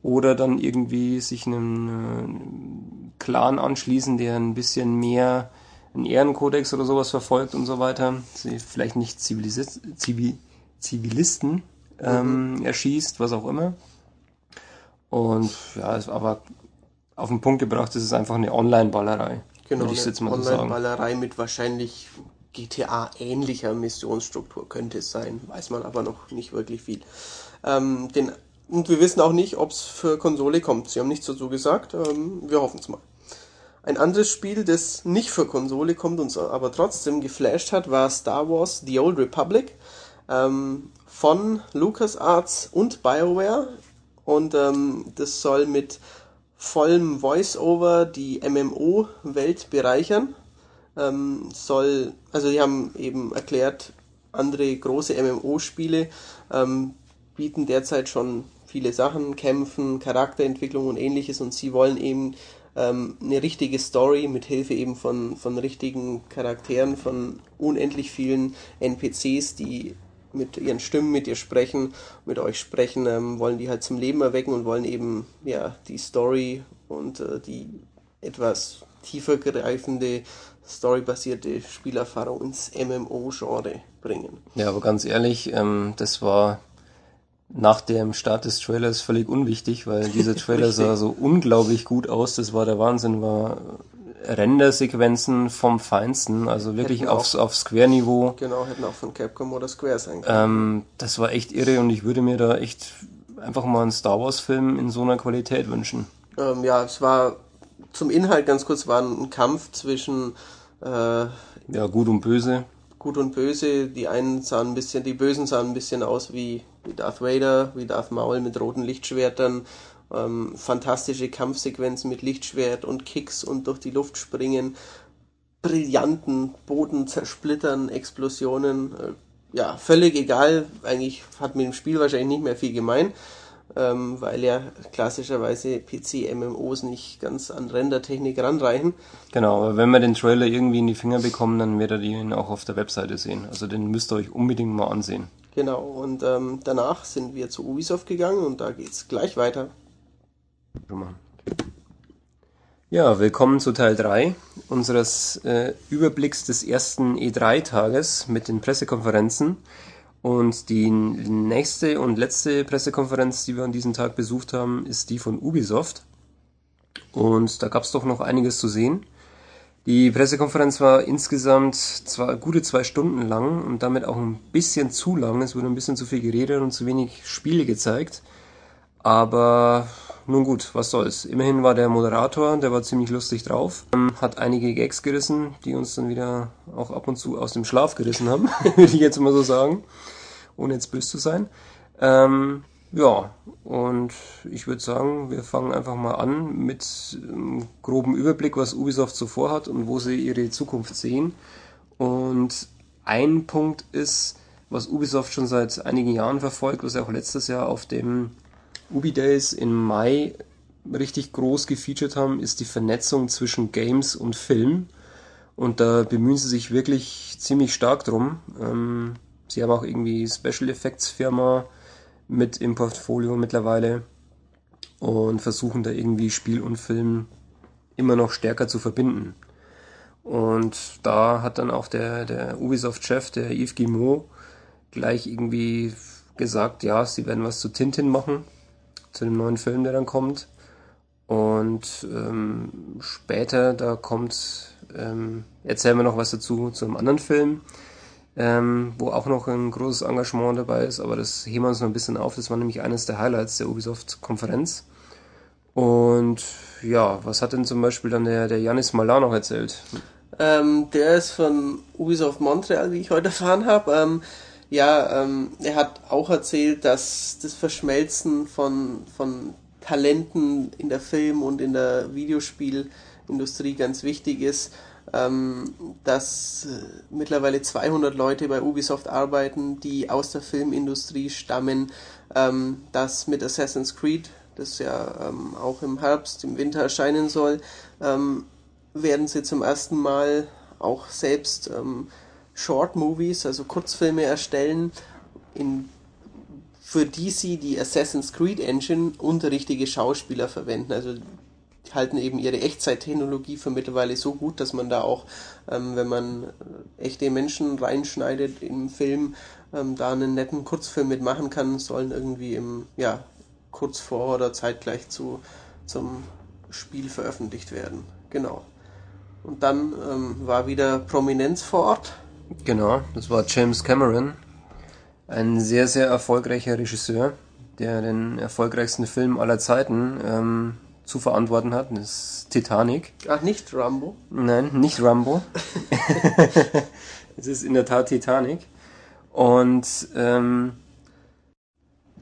Speaker 1: Oder dann irgendwie sich einem äh, Clan anschließen, der ein bisschen mehr einen Ehrenkodex oder sowas verfolgt und so weiter. Sie vielleicht nicht Zivilis Zivil Zivilisten ähm, mhm. erschießt, was auch immer. Und ja, es, aber auf den Punkt gebracht ist es einfach eine Online-Ballerei.
Speaker 2: Genau, eine Online-Ballerei mit wahrscheinlich GTA-ähnlicher Missionsstruktur könnte es sein, weiß man aber noch nicht wirklich viel. Ähm, den, und wir wissen auch nicht, ob es für Konsole kommt. Sie haben nichts dazu gesagt, ähm, wir hoffen es mal. Ein anderes Spiel, das nicht für Konsole kommt, uns aber trotzdem geflasht hat, war Star Wars The Old Republic ähm, von LucasArts und BioWare. Und ähm, das soll mit vollem Voice-Over die MMO-Welt bereichern. Ähm, soll, also die haben eben erklärt, andere große MMO-Spiele ähm, bieten derzeit schon viele Sachen, Kämpfen, Charakterentwicklung und ähnliches und sie wollen eben ähm, eine richtige Story mit Hilfe eben von, von richtigen Charakteren, von unendlich vielen NPCs, die mit ihren Stimmen mit ihr sprechen, mit euch sprechen, ähm, wollen die halt zum Leben erwecken und wollen eben ja die Story und äh, die etwas tiefer greifende storybasierte Spielerfahrung ins MMO-Genre bringen.
Speaker 1: Ja, aber ganz ehrlich, ähm, das war nach dem Start des Trailers völlig unwichtig, weil dieser Trailer sah so unglaublich gut aus. Das war der Wahnsinn, war Rendersequenzen vom Feinsten, also wirklich aufs, auf Square-Niveau.
Speaker 2: Genau, hätten auch von Capcom oder Square sein
Speaker 1: können. Ähm, das war echt irre und ich würde mir da echt einfach mal einen Star Wars-Film in so einer Qualität wünschen.
Speaker 2: Ähm, ja, es war zum Inhalt ganz kurz war ein Kampf zwischen äh,
Speaker 1: ja gut und böse.
Speaker 2: Gut und böse. Die einen sahen ein bisschen, die Bösen sahen ein bisschen aus wie wie Darth Vader, wie Darth Maul mit roten Lichtschwertern, ähm, fantastische Kampfsequenzen mit Lichtschwert und Kicks und durch die Luft springen, brillanten Boden zersplittern, Explosionen, äh, ja, völlig egal, eigentlich hat mit dem Spiel wahrscheinlich nicht mehr viel gemein, ähm, weil ja klassischerweise PC-MMOs nicht ganz an Rendertechnik ranreichen.
Speaker 1: Genau, aber wenn wir den Trailer irgendwie in die Finger bekommen, dann werdet ihr ihn auch auf der Webseite sehen. Also den müsst ihr euch unbedingt mal ansehen.
Speaker 2: Genau, und ähm, danach sind wir zu Ubisoft gegangen und da geht's gleich weiter.
Speaker 1: Ja, willkommen zu Teil 3 unseres äh, Überblicks des ersten E3-Tages mit den Pressekonferenzen. Und die nächste und letzte Pressekonferenz, die wir an diesem Tag besucht haben, ist die von Ubisoft. Und da gab es doch noch einiges zu sehen. Die Pressekonferenz war insgesamt zwar gute zwei Stunden lang und damit auch ein bisschen zu lang. Es wurde ein bisschen zu viel geredet und zu wenig Spiele gezeigt. Aber nun gut, was soll's. Immerhin war der Moderator, der war ziemlich lustig drauf, ähm, hat einige Gags gerissen, die uns dann wieder auch ab und zu aus dem Schlaf gerissen haben, würde ich jetzt mal so sagen, ohne jetzt böse zu sein. Ähm, ja, und ich würde sagen, wir fangen einfach mal an mit einem groben Überblick, was Ubisoft so vorhat und wo sie ihre Zukunft sehen. Und ein Punkt ist, was Ubisoft schon seit einigen Jahren verfolgt, was sie auch letztes Jahr auf dem Ubi Days im Mai richtig groß gefeatured haben, ist die Vernetzung zwischen Games und Film. Und da bemühen sie sich wirklich ziemlich stark drum. Ähm, sie haben auch irgendwie Special Effects Firma mit im Portfolio mittlerweile und versuchen da irgendwie Spiel und Film immer noch stärker zu verbinden. Und da hat dann auch der, der Ubisoft-Chef, der Yves Guillemot, gleich irgendwie gesagt, ja, sie werden was zu Tintin machen, zu dem neuen Film, der dann kommt. Und ähm, später, da kommt, ähm, erzählen wir noch was dazu, zu einem anderen Film, ähm, wo auch noch ein großes Engagement dabei ist, aber das heben wir uns noch ein bisschen auf. Das war nämlich eines der Highlights der Ubisoft-Konferenz. Und ja, was hat denn zum Beispiel dann der, der Janis Malar noch erzählt?
Speaker 2: Ähm, der ist von Ubisoft Montreal, wie ich heute erfahren habe. Ähm, ja, ähm, er hat auch erzählt, dass das Verschmelzen von, von Talenten in der Film- und in der Videospielindustrie ganz wichtig ist ähm, dass äh, mittlerweile 200 Leute bei Ubisoft arbeiten, die aus der Filmindustrie stammen, ähm, dass mit Assassin's Creed, das ja ähm, auch im Herbst, im Winter erscheinen soll, ähm, werden sie zum ersten Mal auch selbst ähm, Short Movies, also Kurzfilme erstellen, in, für die sie die Assassin's Creed Engine und richtige Schauspieler verwenden. Also halten eben ihre Echtzeittechnologie für mittlerweile so gut, dass man da auch, ähm, wenn man äh, echte Menschen reinschneidet im Film, ähm, da einen netten Kurzfilm mitmachen kann, sollen irgendwie im, ja, kurz vor oder zeitgleich zu, zum Spiel veröffentlicht werden. Genau. Und dann ähm, war wieder Prominenz vor Ort.
Speaker 1: Genau, das war James Cameron, ein sehr, sehr erfolgreicher Regisseur, der den erfolgreichsten Film aller Zeiten ähm, zu verantworten hat. Das ist Titanic.
Speaker 2: Ach, nicht Rambo?
Speaker 1: Nein, nicht Rambo. es ist in der Tat Titanic. Und ähm,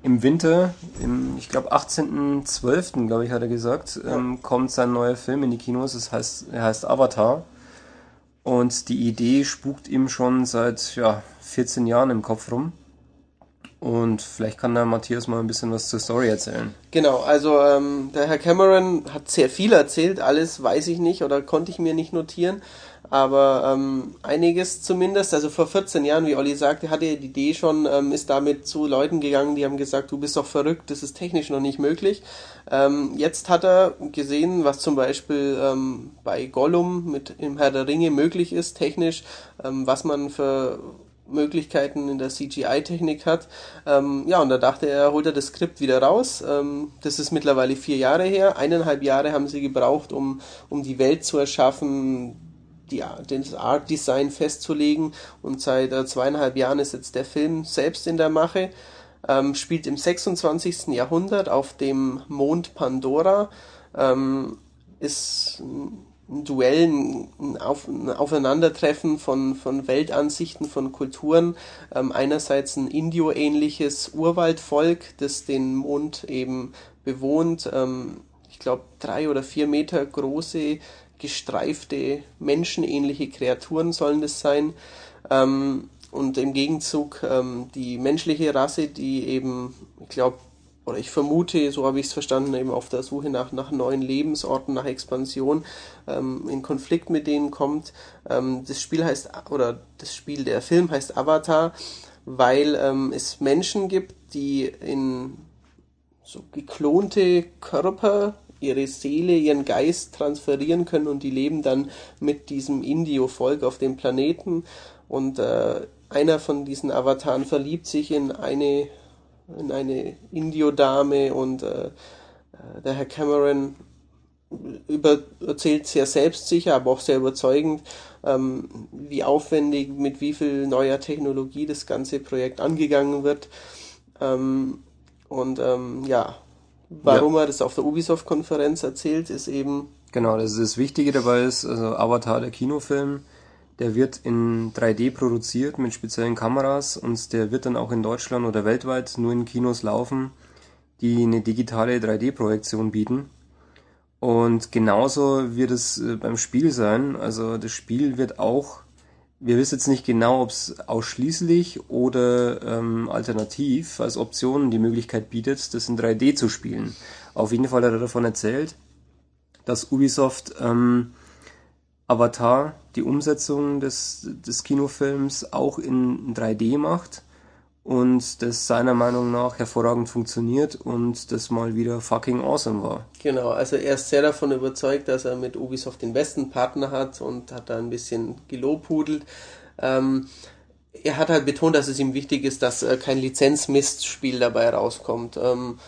Speaker 1: im Winter, im, ich glaube 18.12., glaube ich, hat er gesagt, ja. ähm, kommt sein neuer Film in die Kinos. Das heißt, er heißt Avatar. Und die Idee spukt ihm schon seit ja, 14 Jahren im Kopf rum. Und vielleicht kann da Matthias mal ein bisschen was zur Story erzählen.
Speaker 2: Genau, also ähm, der Herr Cameron hat sehr viel erzählt, alles weiß ich nicht oder konnte ich mir nicht notieren, aber ähm, einiges zumindest. Also vor 14 Jahren, wie Olli sagte, hatte er die Idee schon, ähm, ist damit zu Leuten gegangen, die haben gesagt, du bist doch verrückt, das ist technisch noch nicht möglich. Ähm, jetzt hat er gesehen, was zum Beispiel ähm, bei Gollum mit im Herr der Ringe möglich ist, technisch, ähm, was man für Möglichkeiten in der CGI-Technik hat. Ähm, ja, und da dachte er, holt er das Skript wieder raus. Ähm, das ist mittlerweile vier Jahre her. Eineinhalb Jahre haben sie gebraucht, um, um die Welt zu erschaffen, die, das Art Design festzulegen. Und seit äh, zweieinhalb Jahren ist jetzt der Film selbst in der Mache. Ähm, spielt im 26. Jahrhundert auf dem Mond Pandora. Ähm, ist ein Duell, ein, Auf, ein Aufeinandertreffen von, von Weltansichten, von Kulturen. Ähm, einerseits ein Indio-ähnliches Urwaldvolk, das den Mond eben bewohnt. Ähm, ich glaube, drei oder vier Meter große, gestreifte, menschenähnliche Kreaturen sollen das sein. Ähm, und im Gegenzug ähm, die menschliche Rasse, die eben, ich glaube, oder ich vermute, so habe ich es verstanden, eben auf der Suche nach, nach neuen Lebensorten, nach Expansion, ähm, in Konflikt mit denen kommt. Ähm, das Spiel heißt, oder das Spiel, der Film heißt Avatar, weil ähm, es Menschen gibt, die in so geklonte Körper ihre Seele, ihren Geist transferieren können und die leben dann mit diesem Indio-Volk auf dem Planeten und äh, einer von diesen Avataren verliebt sich in eine in eine Indio-Dame und äh, äh, der Herr Cameron über, erzählt sehr selbstsicher, aber auch sehr überzeugend, ähm, wie aufwendig, mit wie viel neuer Technologie das ganze Projekt angegangen wird. Ähm, und ähm, ja, warum ja. er das auf der Ubisoft-Konferenz erzählt, ist eben.
Speaker 1: Genau, das, ist das Wichtige dabei ist, also Avatar, der Kinofilm, der wird in 3D produziert mit speziellen Kameras und der wird dann auch in Deutschland oder weltweit nur in Kinos laufen, die eine digitale 3D-Projektion bieten. Und genauso wird es äh, beim Spiel sein. Also das Spiel wird auch, wir wissen jetzt nicht genau, ob es ausschließlich oder ähm, alternativ als Option die Möglichkeit bietet, das in 3D zu spielen. Auf jeden Fall hat er davon erzählt, dass Ubisoft ähm, Avatar die Umsetzung des, des Kinofilms auch in 3D macht und das seiner Meinung nach hervorragend funktioniert und das mal wieder fucking awesome war.
Speaker 2: Genau, also er ist sehr davon überzeugt, dass er mit Ubisoft den besten Partner hat und hat da ein bisschen gelobhudelt. Ähm, er hat halt betont, dass es ihm wichtig ist, dass äh, kein Lizenzmistspiel dabei rauskommt. Ähm,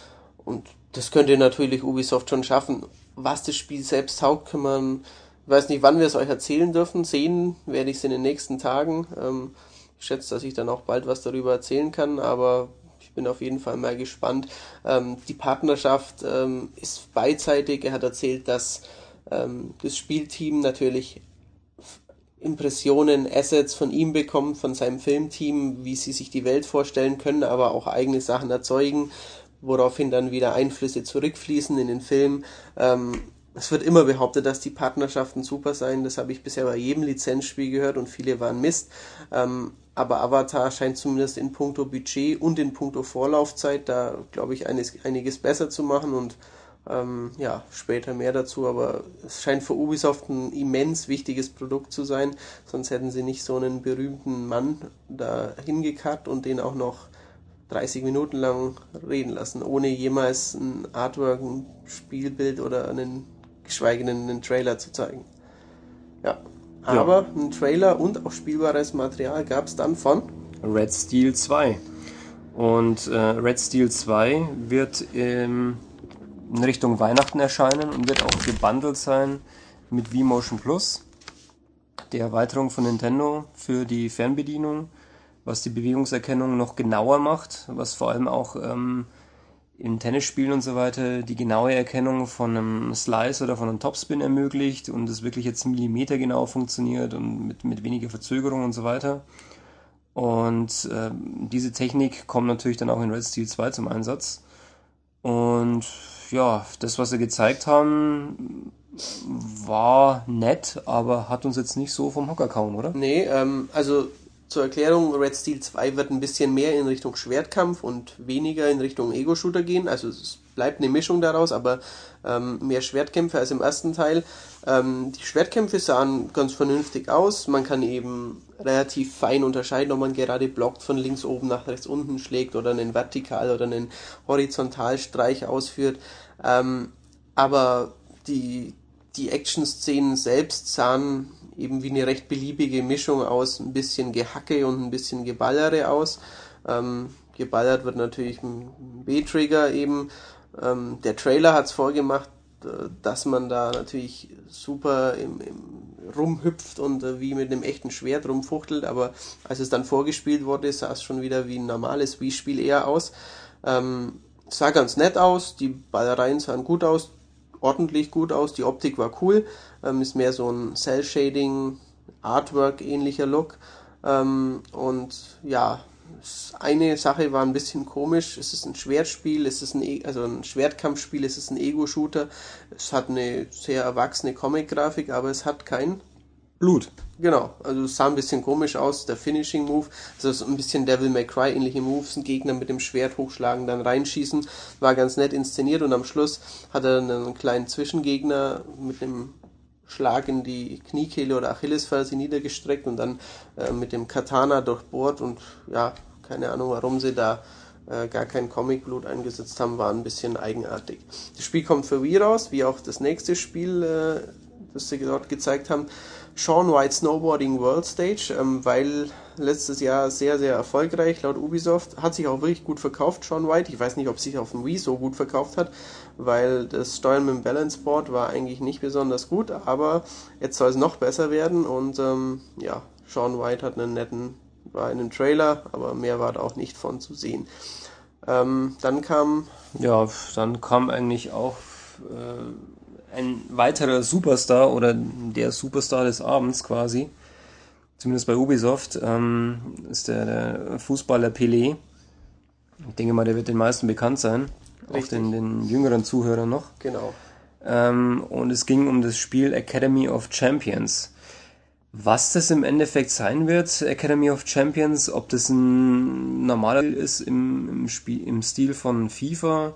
Speaker 2: und das könnte natürlich Ubisoft schon schaffen. Was das Spiel selbst taugt, kann man ich weiß nicht, wann wir es euch erzählen dürfen. Sehen werde ich es in den nächsten Tagen. Ähm, ich schätze, dass ich dann auch bald was darüber erzählen kann, aber ich bin auf jeden Fall mal gespannt. Ähm, die Partnerschaft ähm, ist beidseitig. Er hat erzählt, dass ähm, das Spielteam natürlich Impressionen, Assets von ihm bekommt, von seinem Filmteam, wie sie sich die Welt vorstellen können, aber auch eigene Sachen erzeugen, woraufhin dann wieder Einflüsse zurückfließen in den Film. Ähm, es wird immer behauptet, dass die Partnerschaften super seien. Das habe ich bisher bei jedem Lizenzspiel gehört und viele waren Mist. Ähm, aber Avatar scheint zumindest in puncto Budget und in puncto Vorlaufzeit da, glaube ich, eines, einiges besser zu machen und ähm, ja, später mehr dazu. Aber es scheint für Ubisoft ein immens wichtiges Produkt zu sein. Sonst hätten sie nicht so einen berühmten Mann da hingekarrt und den auch noch 30 Minuten lang reden lassen, ohne jemals ein Artwork, ein Spielbild oder einen geschweige denn einen Trailer zu zeigen. Ja. Aber ja. ein Trailer und auch spielbares Material gab es dann von
Speaker 1: Red Steel 2. Und äh, Red Steel 2 wird ähm, in Richtung Weihnachten erscheinen und wird auch gebundelt sein mit V-Motion Plus, der Erweiterung von Nintendo für die Fernbedienung, was die Bewegungserkennung noch genauer macht, was vor allem auch ähm, in Tennisspielen und so weiter die genaue Erkennung von einem Slice oder von einem Topspin ermöglicht und es wirklich jetzt millimetergenau funktioniert und mit, mit weniger Verzögerung und so weiter. Und äh, diese Technik kommt natürlich dann auch in Red Steel 2 zum Einsatz. Und ja, das, was sie gezeigt haben, war nett, aber hat uns jetzt nicht so vom Hocker kaum, oder?
Speaker 2: Nee, ähm, also zur Erklärung, Red Steel 2 wird ein bisschen mehr in Richtung Schwertkampf und weniger in Richtung Ego-Shooter gehen. Also es bleibt eine Mischung daraus, aber ähm, mehr Schwertkämpfe als im ersten Teil. Ähm, die Schwertkämpfe sahen ganz vernünftig aus. Man kann eben relativ fein unterscheiden, ob man gerade blockt von links oben nach rechts unten schlägt oder einen Vertikal- oder einen Horizontalstreich ausführt. Ähm, aber die, die Action-Szenen selbst sahen eben wie eine recht beliebige Mischung aus ein bisschen Gehacke und ein bisschen Geballere aus. Ähm, geballert wird natürlich ein B-Trigger eben. Ähm, der Trailer hat es vorgemacht, äh, dass man da natürlich super im, im rumhüpft und äh, wie mit einem echten Schwert rumfuchtelt, aber als es dann vorgespielt wurde, sah es schon wieder wie ein normales Wii-Spiel eher aus. Ähm, sah ganz nett aus, die Ballereien sahen gut aus, ordentlich gut aus, die Optik war cool, ähm, ist mehr so ein Cell-Shading, Artwork-ähnlicher Look. Ähm, und ja, eine Sache war ein bisschen komisch. Es ist ein Schwertspiel, es ist ein, e also ein Schwertkampfspiel, es ist ein Ego-Shooter. Es hat eine sehr erwachsene Comic-Grafik, aber es hat kein
Speaker 1: Blut.
Speaker 2: Genau, also es sah ein bisschen komisch aus, der Finishing Move, also so ein bisschen Devil May Cry ähnliche Moves, einen Gegner mit dem Schwert hochschlagen, dann reinschießen, war ganz nett inszeniert und am Schluss hat er einen kleinen Zwischengegner mit einem Schlag in die Kniekehle oder Achillesferse niedergestreckt und dann äh, mit dem Katana durchbohrt und ja, keine Ahnung, warum sie da äh, gar kein Comicblut eingesetzt haben, war ein bisschen eigenartig. Das Spiel kommt für Wii raus, wie auch das nächste Spiel, äh, das sie dort gezeigt haben. Sean White Snowboarding World Stage, ähm, weil letztes Jahr sehr, sehr erfolgreich laut Ubisoft. Hat sich auch wirklich gut verkauft, Sean White. Ich weiß nicht, ob sich auf dem Wii so gut verkauft hat, weil das Steuern mit dem Balance Board war eigentlich nicht besonders gut, aber jetzt soll es noch besser werden und ähm, ja, Sean White hat einen netten, war in einem Trailer, aber mehr war da auch nicht von zu sehen. Ähm, dann kam.
Speaker 1: Ja, dann kam eigentlich auch. Äh ein weiterer Superstar oder der Superstar des Abends quasi, zumindest bei Ubisoft, ähm, ist der, der, Fußballer Pelé. Ich denke mal, der wird den meisten bekannt sein, Richtig. auch den, den jüngeren Zuhörern noch.
Speaker 2: Genau.
Speaker 1: Ähm, und es ging um das Spiel Academy of Champions. Was das im Endeffekt sein wird, Academy of Champions, ob das ein normaler ist im, im, Spiel, im Stil von FIFA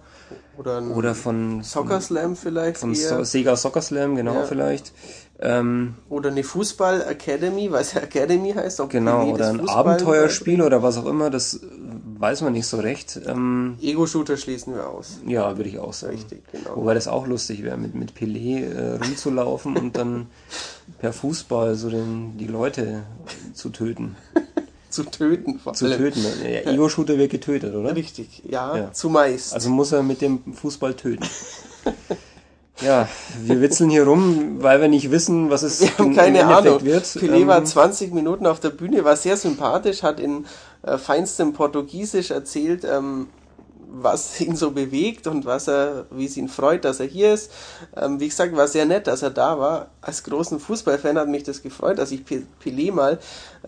Speaker 2: oder,
Speaker 1: oder von
Speaker 2: Soccer Slam vielleicht.
Speaker 1: Von eher. Sega Soccer Slam, genau, ja. vielleicht. Ähm,
Speaker 2: oder eine Fußball Academy, weil es ja Academy heißt.
Speaker 1: Ob genau, oder ein Fußball Abenteuerspiel oder was auch immer, das weiß man nicht so recht. Ähm,
Speaker 2: Ego-Shooter schließen wir aus.
Speaker 1: Ja, würde ich auch sagen.
Speaker 2: Richtig, genau.
Speaker 1: Wobei das auch lustig wäre, mit, mit Pelé äh, rumzulaufen und dann per Fußball so den, die Leute zu töten.
Speaker 2: zu töten
Speaker 1: vor Zu allem. töten. Ja, Ego-Shooter wird getötet, oder?
Speaker 2: Richtig, ja, ja, zumeist.
Speaker 1: Also muss er mit dem Fußball töten. ja, wir witzeln hier rum, weil wir nicht wissen, was es
Speaker 2: wir haben keine Ahnung. wird. Pelé ähm, war 20 Minuten auf der Bühne, war sehr sympathisch, hat in äh, feinstem Portugiesisch erzählt, ähm, was ihn so bewegt und was er, wie es ihn freut, dass er hier ist. Ähm, wie gesagt, war sehr nett, dass er da war. Als großen Fußballfan hat mich das gefreut, dass ich Pelé mal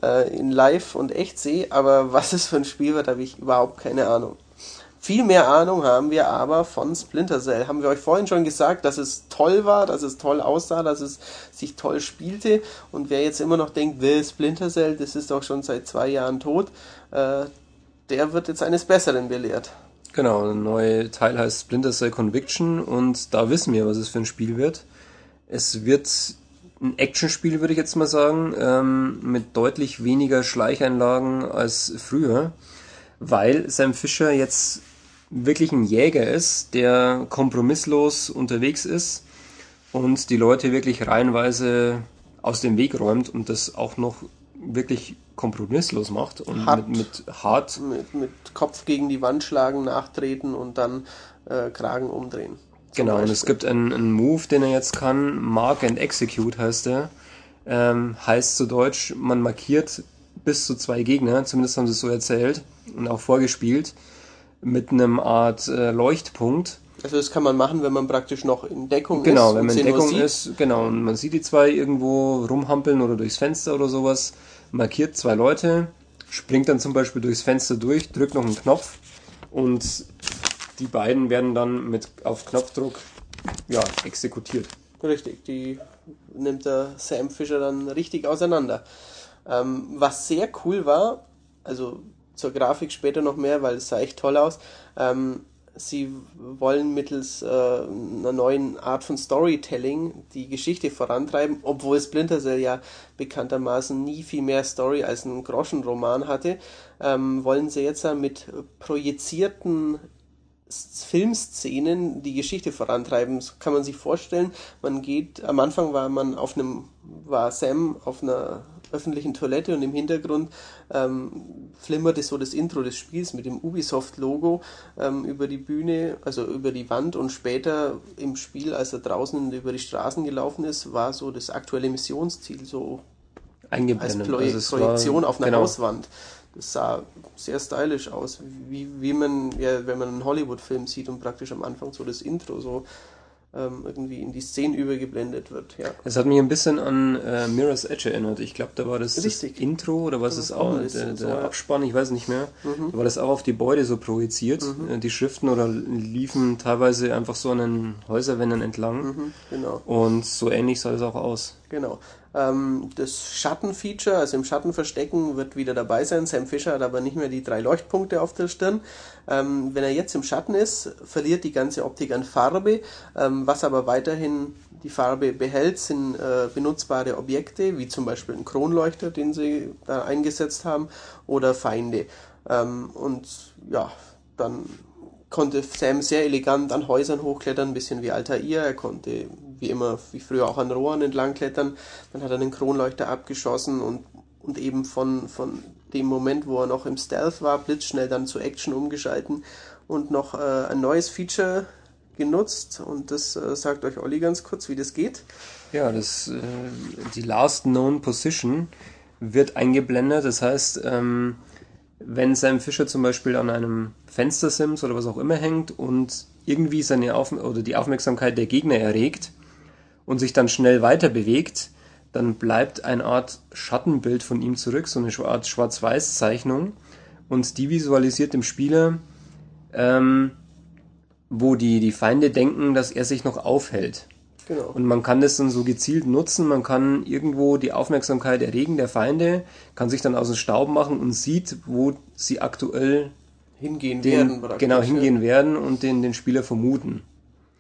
Speaker 2: äh, in live und echt sehe, aber was es für ein Spiel wird, habe ich überhaupt keine Ahnung. Viel mehr Ahnung haben wir aber von Splinter Cell. Haben wir euch vorhin schon gesagt, dass es toll war, dass es toll aussah, dass es sich toll spielte. Und wer jetzt immer noch denkt, will Splinter Cell, das ist doch schon seit zwei Jahren tot, äh, der wird jetzt eines Besseren belehrt.
Speaker 1: Genau, ein neuer Teil heißt Splinter Cell Conviction und da wissen wir, was es für ein Spiel wird. Es wird ein Actionspiel, würde ich jetzt mal sagen, ähm, mit deutlich weniger Schleicheinlagen als früher. weil Sam Fisher jetzt wirklich ein Jäger ist, der kompromisslos unterwegs ist und die Leute wirklich reihenweise aus dem Weg räumt und das auch noch wirklich kompromisslos macht und
Speaker 2: Hart.
Speaker 1: mit, mit hart.
Speaker 2: Mit, mit Kopf gegen die Wand schlagen, nachtreten und dann äh, Kragen umdrehen.
Speaker 1: Genau, und es
Speaker 2: Beispiel.
Speaker 1: gibt einen, einen Move, den er jetzt kann, Mark and Execute heißt der. Ähm, heißt zu Deutsch, man markiert bis zu zwei Gegner, zumindest haben sie es so erzählt und auch vorgespielt, mit einem Art äh, Leuchtpunkt.
Speaker 2: Also das kann man machen, wenn man praktisch noch in Deckung
Speaker 1: Genau,
Speaker 2: ist.
Speaker 1: wenn
Speaker 2: und
Speaker 1: man in Deckung ist, genau, und man sieht die zwei irgendwo rumhampeln oder durchs Fenster oder sowas, markiert zwei Leute, springt dann zum Beispiel durchs Fenster durch, drückt noch einen Knopf und die beiden werden dann mit auf Knopfdruck ja, exekutiert.
Speaker 2: Richtig, die nimmt der Sam Fisher dann richtig auseinander. Ähm, was sehr cool war, also zur Grafik später noch mehr, weil es sah echt toll aus. Ähm, sie wollen mittels äh, einer neuen Art von Storytelling die Geschichte vorantreiben, obwohl Splinter Cell ja bekanntermaßen nie viel mehr Story als ein Groschenroman hatte, ähm, wollen sie jetzt mit projizierten Filmszenen die Geschichte vorantreiben. So kann man sich vorstellen, man geht, am Anfang war man auf einem, war Sam auf einer öffentlichen Toilette und im Hintergrund ähm, flimmerte so das Intro des Spiels mit dem Ubisoft-Logo ähm, über die Bühne, also über die Wand und später im Spiel, als er draußen über die Straßen gelaufen ist, war so das aktuelle Missionsziel so als
Speaker 1: Eingeblendet.
Speaker 2: Pro
Speaker 1: Also es war-
Speaker 2: Projektion auf einer
Speaker 1: genau.
Speaker 2: Hauswand. Das sah sehr stylisch aus, wie, wie man, ja, wenn man einen Hollywood-Film sieht und praktisch am Anfang so das Intro so ähm, irgendwie in die Szenen übergeblendet wird. Ja.
Speaker 1: Es hat mich ein bisschen an äh, Mirror's Edge erinnert. Ich glaube, da war das, das. Intro oder was
Speaker 2: Das
Speaker 1: ist
Speaker 2: ist auch ein
Speaker 1: der,
Speaker 2: so,
Speaker 1: der
Speaker 2: ja.
Speaker 1: Abspann, ich weiß nicht mehr.
Speaker 2: Mhm.
Speaker 1: Da war das auch auf die Beute so projiziert. Äh, Die Schriften oder liefen teilweise einfach so an den Häuserwänden entlang.
Speaker 2: Mhm, genau.
Speaker 1: Und so ähnlich sah es auch aus.
Speaker 2: Genau. Ähm, das Schattenfeature, also im Schatten verstecken, wird wieder dabei sein. Sam Fisher hat aber nicht mehr die drei Leuchtpunkte auf der Stirn. Ähm, wenn er jetzt im Schatten ist, verliert die ganze Optik an Farbe. Ähm, was aber weiterhin die Farbe behält, sind äh, benutzbare Objekte, wie zum Beispiel ein Kronleuchter, den sie da eingesetzt haben, oder Feinde. Ähm, und ja, dann konnte Sam sehr elegant an Häusern hochklettern, ein bisschen wie Altair. Er konnte wie immer, wie früher auch an Rohren entlang klettern. Dann hat er einen Kronleuchter abgeschossen und, und eben von, von dem Moment, wo er noch im Stealth war, blitzschnell dann zu Action umgeschalten und noch äh, ein neues Feature genutzt. Und das äh, sagt euch Olli ganz kurz, wie das geht.
Speaker 1: Ja, das, äh, die Last Known Position wird eingeblendet. Das heißt, ähm, wenn Sam Fisher zum Beispiel an einem Fenstersims oder was auch immer hängt und irgendwie seine Auf oder die Aufmerksamkeit der Gegner erregt und sich dann schnell weiter bewegt, dann bleibt eine Art Schattenbild von ihm zurück, so eine Art Schwarz-Weiß-Zeichnung und die visualisiert dem Spieler, ähm, wo die, die Feinde denken, dass er sich noch aufhält.
Speaker 2: Genau.
Speaker 1: Und man kann das dann so gezielt nutzen, man kann irgendwo die Aufmerksamkeit erregen der Feinde, kann sich dann aus dem Staub machen und sieht, wo sie aktuell
Speaker 2: hingehen
Speaker 1: den,
Speaker 2: werden.
Speaker 1: genau
Speaker 2: ja.
Speaker 1: hingehen werden und den, den Spieler vermuten.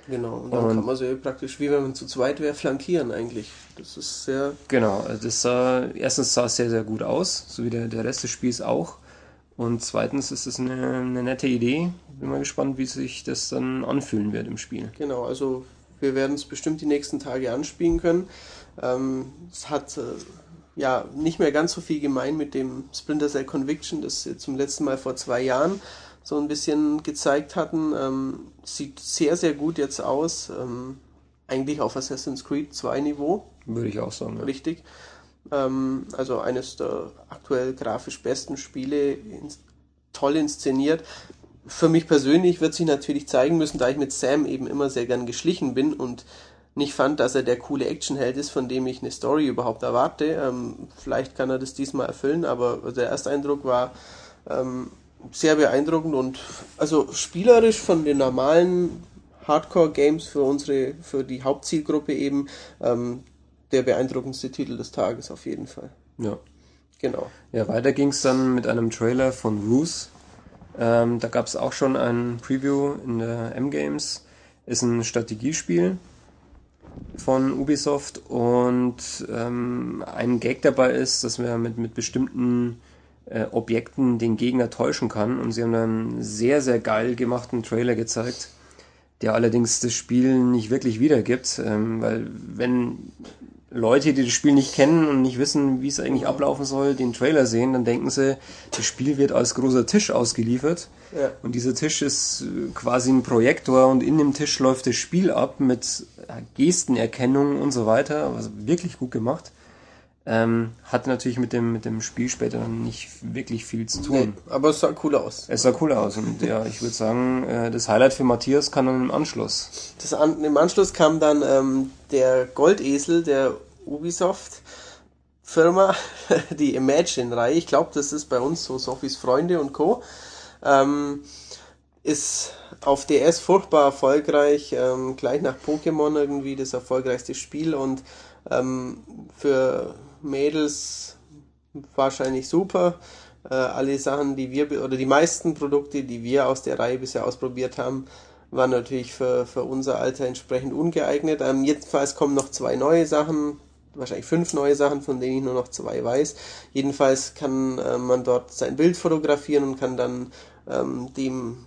Speaker 2: Genau, und dann
Speaker 1: Und-
Speaker 2: kann man so praktisch, wie wenn man zu zweit wäre, flankieren eigentlich. Das ist sehr
Speaker 1: Genau, also das sah, erstens sah es sehr, sehr gut aus, so wie der, der Rest des Spiels auch. Und zweitens ist es eine, eine nette Idee. Bin mal gespannt, wie sich das dann anfühlen wird im Spiel.
Speaker 2: Genau, also wir werden es bestimmt die nächsten Tage anspielen können. Ähm, es hat äh, ja nicht mehr ganz so viel gemein mit dem Splinter Cell Conviction, das sie zum letzten Mal vor zwei Jahren so ein bisschen gezeigt hatten. Ähm, sieht sehr, sehr gut jetzt aus. Ähm, eigentlich auf Assassin's Creed 2 Niveau,
Speaker 1: Würde ich auch sagen. Ja.
Speaker 2: richtig. Ähm, also eines der aktuell grafisch besten Spiele, ins, toll inszeniert. Für mich persönlich wird sich natürlich zeigen müssen, da ich mit Sam eben immer sehr gern geschlichen bin und nicht fand, dass er der coole Actionheld ist, von dem ich eine Story überhaupt erwarte. Ähm, vielleicht kann er das diesmal erfüllen, aber der Ersteindruck war ähm, sehr beeindruckend und also spielerisch von den normalen Hardcore-Games für unsere, für die Hauptzielgruppe eben ähm, der beeindruckendste Titel des Tages auf jeden Fall.
Speaker 1: ja.
Speaker 2: Genau.
Speaker 1: Ja, weiter ging es dann mit einem Trailer von Roos. Ähm, da gab es auch schon ein Preview in der M-Games. Ist ein Strategiespiel von Ubisoft und ähm, ein Gag dabei ist, dass wir mit, mit bestimmten äh, Objekten den Gegner täuschen kann. Und sie haben dann einen sehr, sehr geil gemachten Trailer gezeigt, der allerdings das Spiel nicht wirklich wiedergibt, ähm, weil wenn Leute, die das Spiel nicht kennen und nicht wissen, wie es eigentlich ablaufen soll, den Trailer sehen, dann denken sie, das Spiel wird als großer Tisch ausgeliefert. Ja. Und dieser Tisch ist äh, quasi ein Projektor und in dem Tisch läuft das Spiel ab mit Gestenerkennung und so weiter. Also wirklich gut gemacht. Ähm, hat natürlich mit dem, mit dem Spiel später dann nicht wirklich viel zu tun.
Speaker 2: Nee, aber es sah cool aus.
Speaker 1: Es sah cool aus und ja, ich würde sagen, äh, das Highlight für Matthias kam dann im Anschluss.
Speaker 2: Das an, Im Anschluss kam dann ähm, der Goldesel der Ubisoft Firma, die Imagine-Reihe. Ich glaube, das ist bei uns so Sophies Freunde und Co. Ähm, ist auf DS furchtbar erfolgreich, ähm, gleich nach Pokémon irgendwie das erfolgreichste Spiel und ähm, für Mädels wahrscheinlich super. Äh, alle Sachen, die wir, oder die meisten Produkte, die wir aus der Reihe bisher ausprobiert haben, waren natürlich für, für unser Alter entsprechend ungeeignet. Ähm, jedenfalls kommen noch zwei neue Sachen, wahrscheinlich fünf neue Sachen, von denen ich nur noch zwei weiß. Jedenfalls kann äh, man dort sein Bild fotografieren und kann dann ähm, dem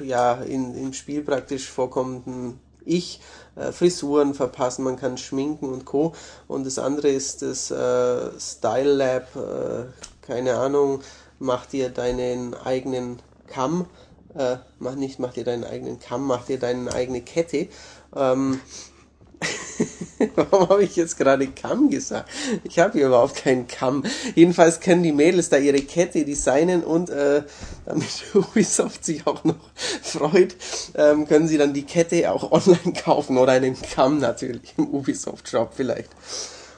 Speaker 2: ja in, im Spiel praktisch vorkommenden Ich äh, Frisuren verpassen, man kann schminken und Co. Und das andere ist das äh, Style Lab, äh, keine Ahnung, mach dir deinen eigenen Kamm, äh, mach nicht, mach dir deinen eigenen Kamm, mach dir deine eigene Kette. Ähm, Warum habe ich jetzt gerade Kamm gesagt? Ich habe hier überhaupt keinen Kamm. Jedenfalls können die Mädels da ihre Kette designen und äh, damit Ubisoft sich auch noch freut, ähm, können sie dann die Kette auch online kaufen oder einen Kamm natürlich im Ubisoft Shop vielleicht.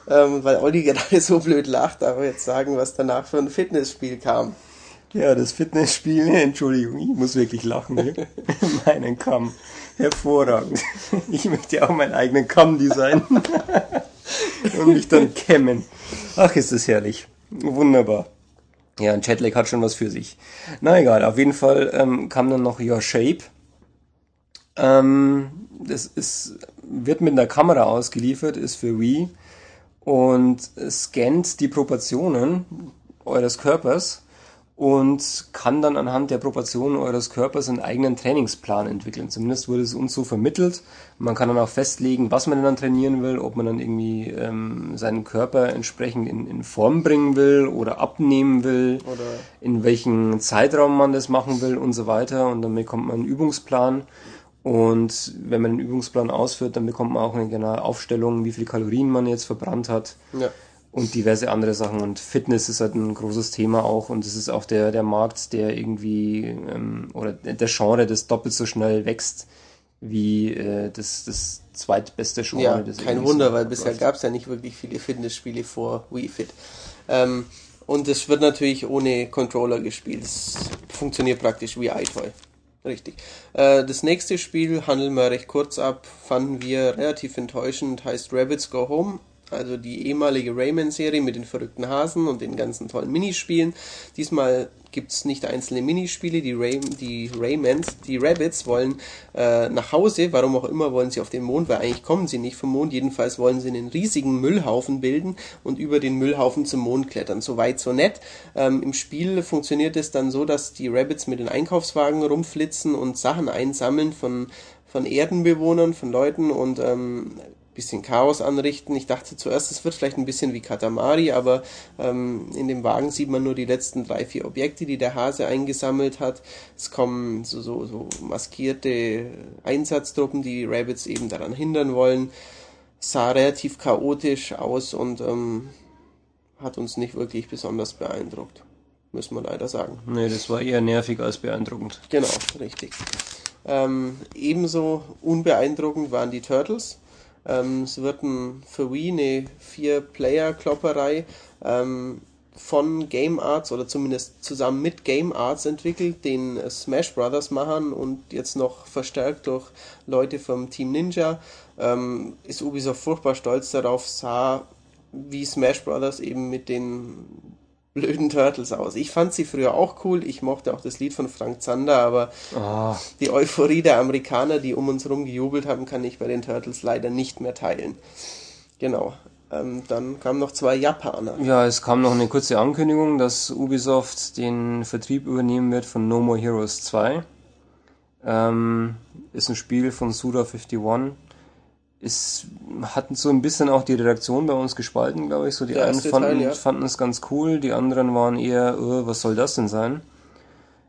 Speaker 2: Ähm, weil Olli gerade so blöd lacht, aber jetzt sagen, was danach für ein Fitnessspiel kam.
Speaker 1: Ja, das Fitnessspiel, Entschuldigung, ich muss wirklich lachen. Ne? Meinen Kamm. Hervorragend. Ich möchte ja auch meinen eigenen Kamm designen. Und mich dann kämmen. Ach, ist das herrlich. Wunderbar. Ja, ein Chatlag hat schon was für sich. Na egal, auf jeden Fall ähm, kam dann noch Your Shape. Ähm, das ist, wird mit einer Kamera ausgeliefert, ist für Wii und scannt die Proportionen eures Körpers und kann dann anhand der Proportionen eures Körpers einen eigenen Trainingsplan entwickeln. Zumindest wurde es uns so vermittelt. Man kann dann auch festlegen, was man dann trainieren will, ob man dann irgendwie ähm, seinen Körper entsprechend in, in Form bringen will oder abnehmen will, oder in welchen Zeitraum man das machen will und so weiter. Und dann bekommt man einen Übungsplan. Und wenn man den Übungsplan ausführt, dann bekommt man auch eine genaue Aufstellung, wie viel Kalorien man jetzt verbrannt hat. Ja und diverse andere Sachen. Und Fitness ist halt ein großes Thema auch und es ist auch der, der Markt, der irgendwie, ähm, oder der Genre, das doppelt so schnell wächst wie äh, das, das zweitbeste Genre.
Speaker 2: Ja, kein Wunder, so weil bisher gab es ja nicht wirklich viele Fitnessspiele vor Wii Fit. Ähm, und es wird natürlich ohne Controller gespielt. Es funktioniert praktisch wie iToy. Richtig. Äh, das nächste Spiel handeln wir recht kurz ab, fanden wir relativ enttäuschend, heißt Rabbits Go Home also die ehemalige Rayman-Serie mit den verrückten Hasen und den ganzen tollen Minispielen. Diesmal gibt es nicht einzelne Minispiele, die, Ray, die Raymans, die Rabbits wollen äh, nach Hause, warum auch immer wollen sie auf den Mond, weil eigentlich kommen sie nicht vom Mond, jedenfalls wollen sie einen riesigen Müllhaufen bilden und über den Müllhaufen zum Mond klettern. Soweit so nett. Ähm, Im Spiel funktioniert es dann so, dass die Rabbits mit den Einkaufswagen rumflitzen und Sachen einsammeln von von Erdenbewohnern, von Leuten und ähm, bisschen Chaos anrichten. Ich dachte zuerst, es wird vielleicht ein bisschen wie Katamari, aber ähm, in dem Wagen sieht man nur die letzten drei, vier Objekte, die der Hase eingesammelt hat. Es kommen so, so, so maskierte Einsatztruppen, die Rabbits eben daran hindern wollen. Sah relativ chaotisch aus und ähm, hat uns nicht wirklich besonders beeindruckt. Müssen wir leider sagen.
Speaker 1: Nee, das war eher nervig als beeindruckend.
Speaker 2: Genau, richtig. Ähm, ebenso unbeeindruckend waren die Turtles. Ähm, es wird ein, für Wii eine Vier-Player-Klopperei ähm, von Game Arts oder zumindest zusammen mit Game Arts entwickelt, den Smash Brothers machen und jetzt noch verstärkt durch Leute vom Team Ninja. Ähm, ist Ubisoft furchtbar stolz darauf, sah wie Smash Brothers eben mit den blöden Turtles aus. Ich fand sie früher auch cool. Ich mochte auch das Lied von Frank Zander, aber oh. die Euphorie der Amerikaner, die um uns herum gejubelt haben, kann ich bei den Turtles leider nicht mehr teilen. Genau. Ähm, dann kamen noch zwei Japaner.
Speaker 1: Ja, es kam noch eine kurze Ankündigung, dass Ubisoft den Vertrieb übernehmen wird von No More Heroes 2. Ähm, ist ein Spiel von Suda51. Ist, hatten so ein bisschen auch die Redaktion bei uns gespalten, glaube ich. So die
Speaker 2: Der
Speaker 1: einen fanden,
Speaker 2: Teil, ja.
Speaker 1: fanden es ganz cool, die anderen waren eher, äh, was soll das denn sein?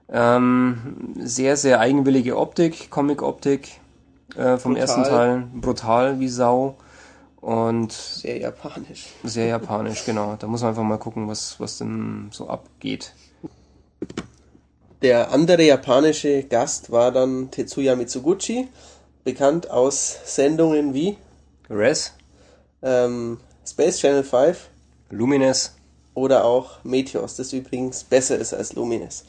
Speaker 1: Ähm, sehr, sehr eigenwillige Optik, Comic-Optik äh, vom
Speaker 2: Brutal.
Speaker 1: ersten Teil. Brutal wie Sau. Und
Speaker 2: Sehr japanisch.
Speaker 1: sehr japanisch, genau. Da muss man einfach mal gucken, was, was denn so abgeht.
Speaker 2: Der andere japanische Gast war dann Tetsuya Mitsuguchi, bekannt aus Sendungen wie
Speaker 1: Res,
Speaker 2: ähm, Space Channel 5
Speaker 1: Lumines,
Speaker 2: oder auch Meteos, das übrigens besser ist als Lumines.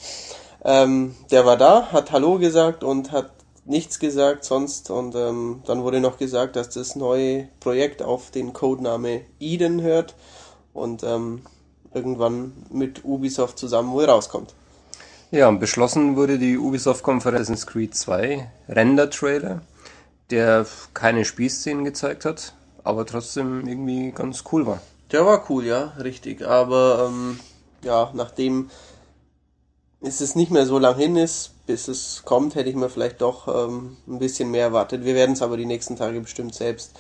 Speaker 2: Ähm, der war da, hat Hallo gesagt und hat nichts gesagt sonst und ähm, dann wurde noch gesagt, dass das neue Projekt auf den Codename Eden hört und ähm, irgendwann mit Ubisoft zusammen wohl rauskommt.
Speaker 1: Ja, und beschlossen wurde die Ubisoft-Konferenz Assassin's Creed 2 Render-Trailer, der keine Spielszenen gezeigt hat, aber trotzdem irgendwie ganz cool war.
Speaker 2: Der war cool, ja, richtig. Aber ähm, ja, nachdem es nicht mehr so lang hin ist, bis es kommt, hätte ich mir vielleicht doch ähm, ein bisschen mehr erwartet. Wir werden es aber die nächsten Tage bestimmt selbst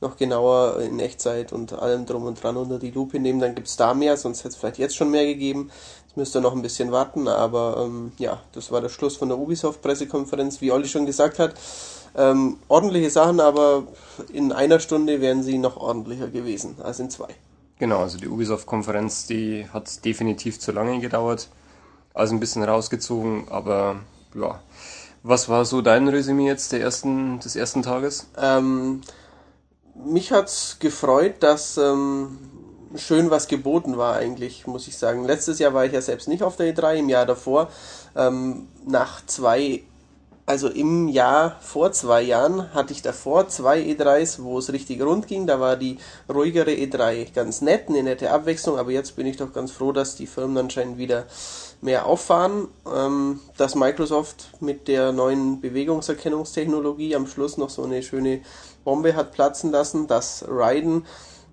Speaker 2: noch genauer in Echtzeit und allem drum und dran unter die Lupe nehmen. Dann gibt's da mehr, sonst hätte es vielleicht jetzt schon mehr gegeben. Jetzt müsst ihr noch ein bisschen warten, aber ähm, ja, das war der Schluss von der Ubisoft-Pressekonferenz. Wie Olli schon gesagt hat, ähm, ordentliche Sachen, aber in einer Stunde wären sie noch ordentlicher gewesen als in zwei.
Speaker 1: Genau, also die Ubisoft-Konferenz, die hat definitiv zu lange gedauert. Also ein bisschen rausgezogen, aber ja. Was war so dein Resümee jetzt der ersten, des ersten Tages?
Speaker 2: Ähm, mich hat's gefreut, dass ähm, schön was geboten war eigentlich, muss ich sagen. Letztes Jahr war ich ja selbst nicht auf der E3, im Jahr davor. Ähm, nach zwei, also im Jahr vor zwei Jahren hatte ich davor zwei E3s, wo es richtig rund ging. Da war die ruhigere E3 ganz nett, eine nette Abwechslung, aber jetzt bin ich doch ganz froh, dass die Firmen anscheinend wieder mehr auffahren, ähm, dass Microsoft mit der neuen Bewegungserkennungstechnologie am Schluss noch so eine schöne Bombe hat platzen lassen, dass Raiden,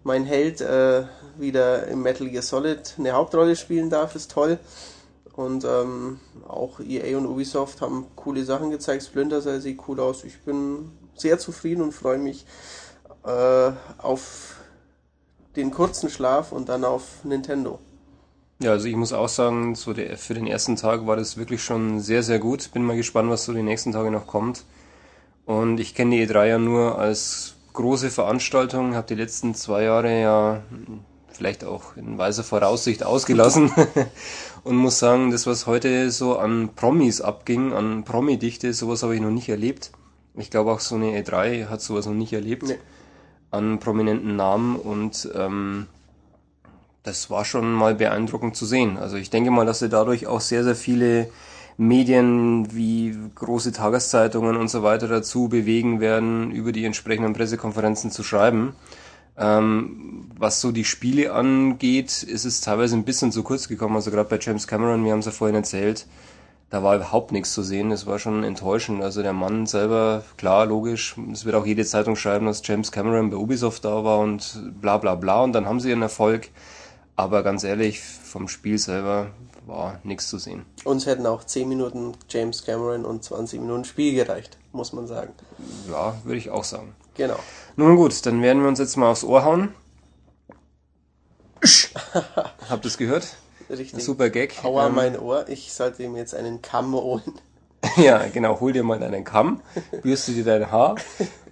Speaker 2: mein Held, äh, wieder im Metal Gear Solid eine Hauptrolle spielen darf, ist toll. Und ähm, auch EA und Ubisoft haben coole Sachen gezeigt. Splinter Cell sieht cool aus. Ich bin sehr zufrieden und freue mich äh, auf den kurzen Schlaf und dann auf Nintendo.
Speaker 1: Ja, also ich muss auch sagen, so der, für den ersten Tag war das wirklich schon sehr, sehr gut. Bin mal gespannt, was so die nächsten Tage noch kommt. Und ich kenne die E3 ja nur als große Veranstaltung, habe die letzten zwei Jahre ja vielleicht auch in weiser Voraussicht ausgelassen und muss sagen, das, was heute so an Promis abging, an Promi-Dichte, sowas habe ich noch nicht erlebt. Ich glaube auch so eine E3 hat sowas noch nicht erlebt.
Speaker 2: Nee.
Speaker 1: An prominenten Namen und ähm, das war schon mal beeindruckend zu sehen. Also ich denke mal, dass sie dadurch auch sehr, sehr viele Medien wie große Tageszeitungen und so weiter dazu bewegen werden, über die entsprechenden Pressekonferenzen zu schreiben. Ähm, was so die Spiele angeht, ist es teilweise ein bisschen zu kurz gekommen. Also gerade bei James Cameron, wir haben es ja vorhin erzählt, da war überhaupt nichts zu sehen. Das war schon enttäuschend. Also der Mann selber, klar, logisch, es wird auch jede Zeitung schreiben, dass James Cameron bei Ubisoft da war und bla bla bla. Und dann haben sie ihren Erfolg. Aber ganz ehrlich, vom Spiel selber war nichts zu sehen.
Speaker 2: Uns hätten auch 10 Minuten James Cameron und 20 Minuten Spiel gereicht, muss man sagen.
Speaker 1: Ja, würde ich auch sagen.
Speaker 2: Genau.
Speaker 1: Nun gut, dann werden wir uns jetzt mal aufs Ohr hauen. Habt ihr es gehört?
Speaker 2: Richtig.
Speaker 1: Super Gag.
Speaker 2: Aua,
Speaker 1: Ähm,
Speaker 2: mein Ohr. Ich sollte ihm jetzt einen Kamm holen.
Speaker 1: Ja, genau. Hol dir mal deinen Kamm, bürste dir dein Haar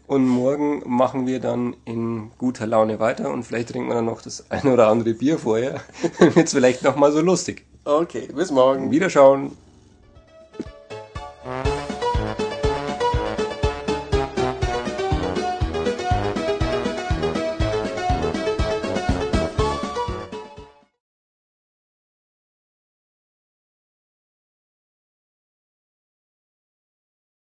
Speaker 1: und morgen machen wir dann in guter Laune weiter und vielleicht trinken wir dann noch das ein oder andere Bier vorher. Dann wird's vielleicht noch mal so lustig.
Speaker 2: Okay, bis morgen.
Speaker 1: Wiederschauen.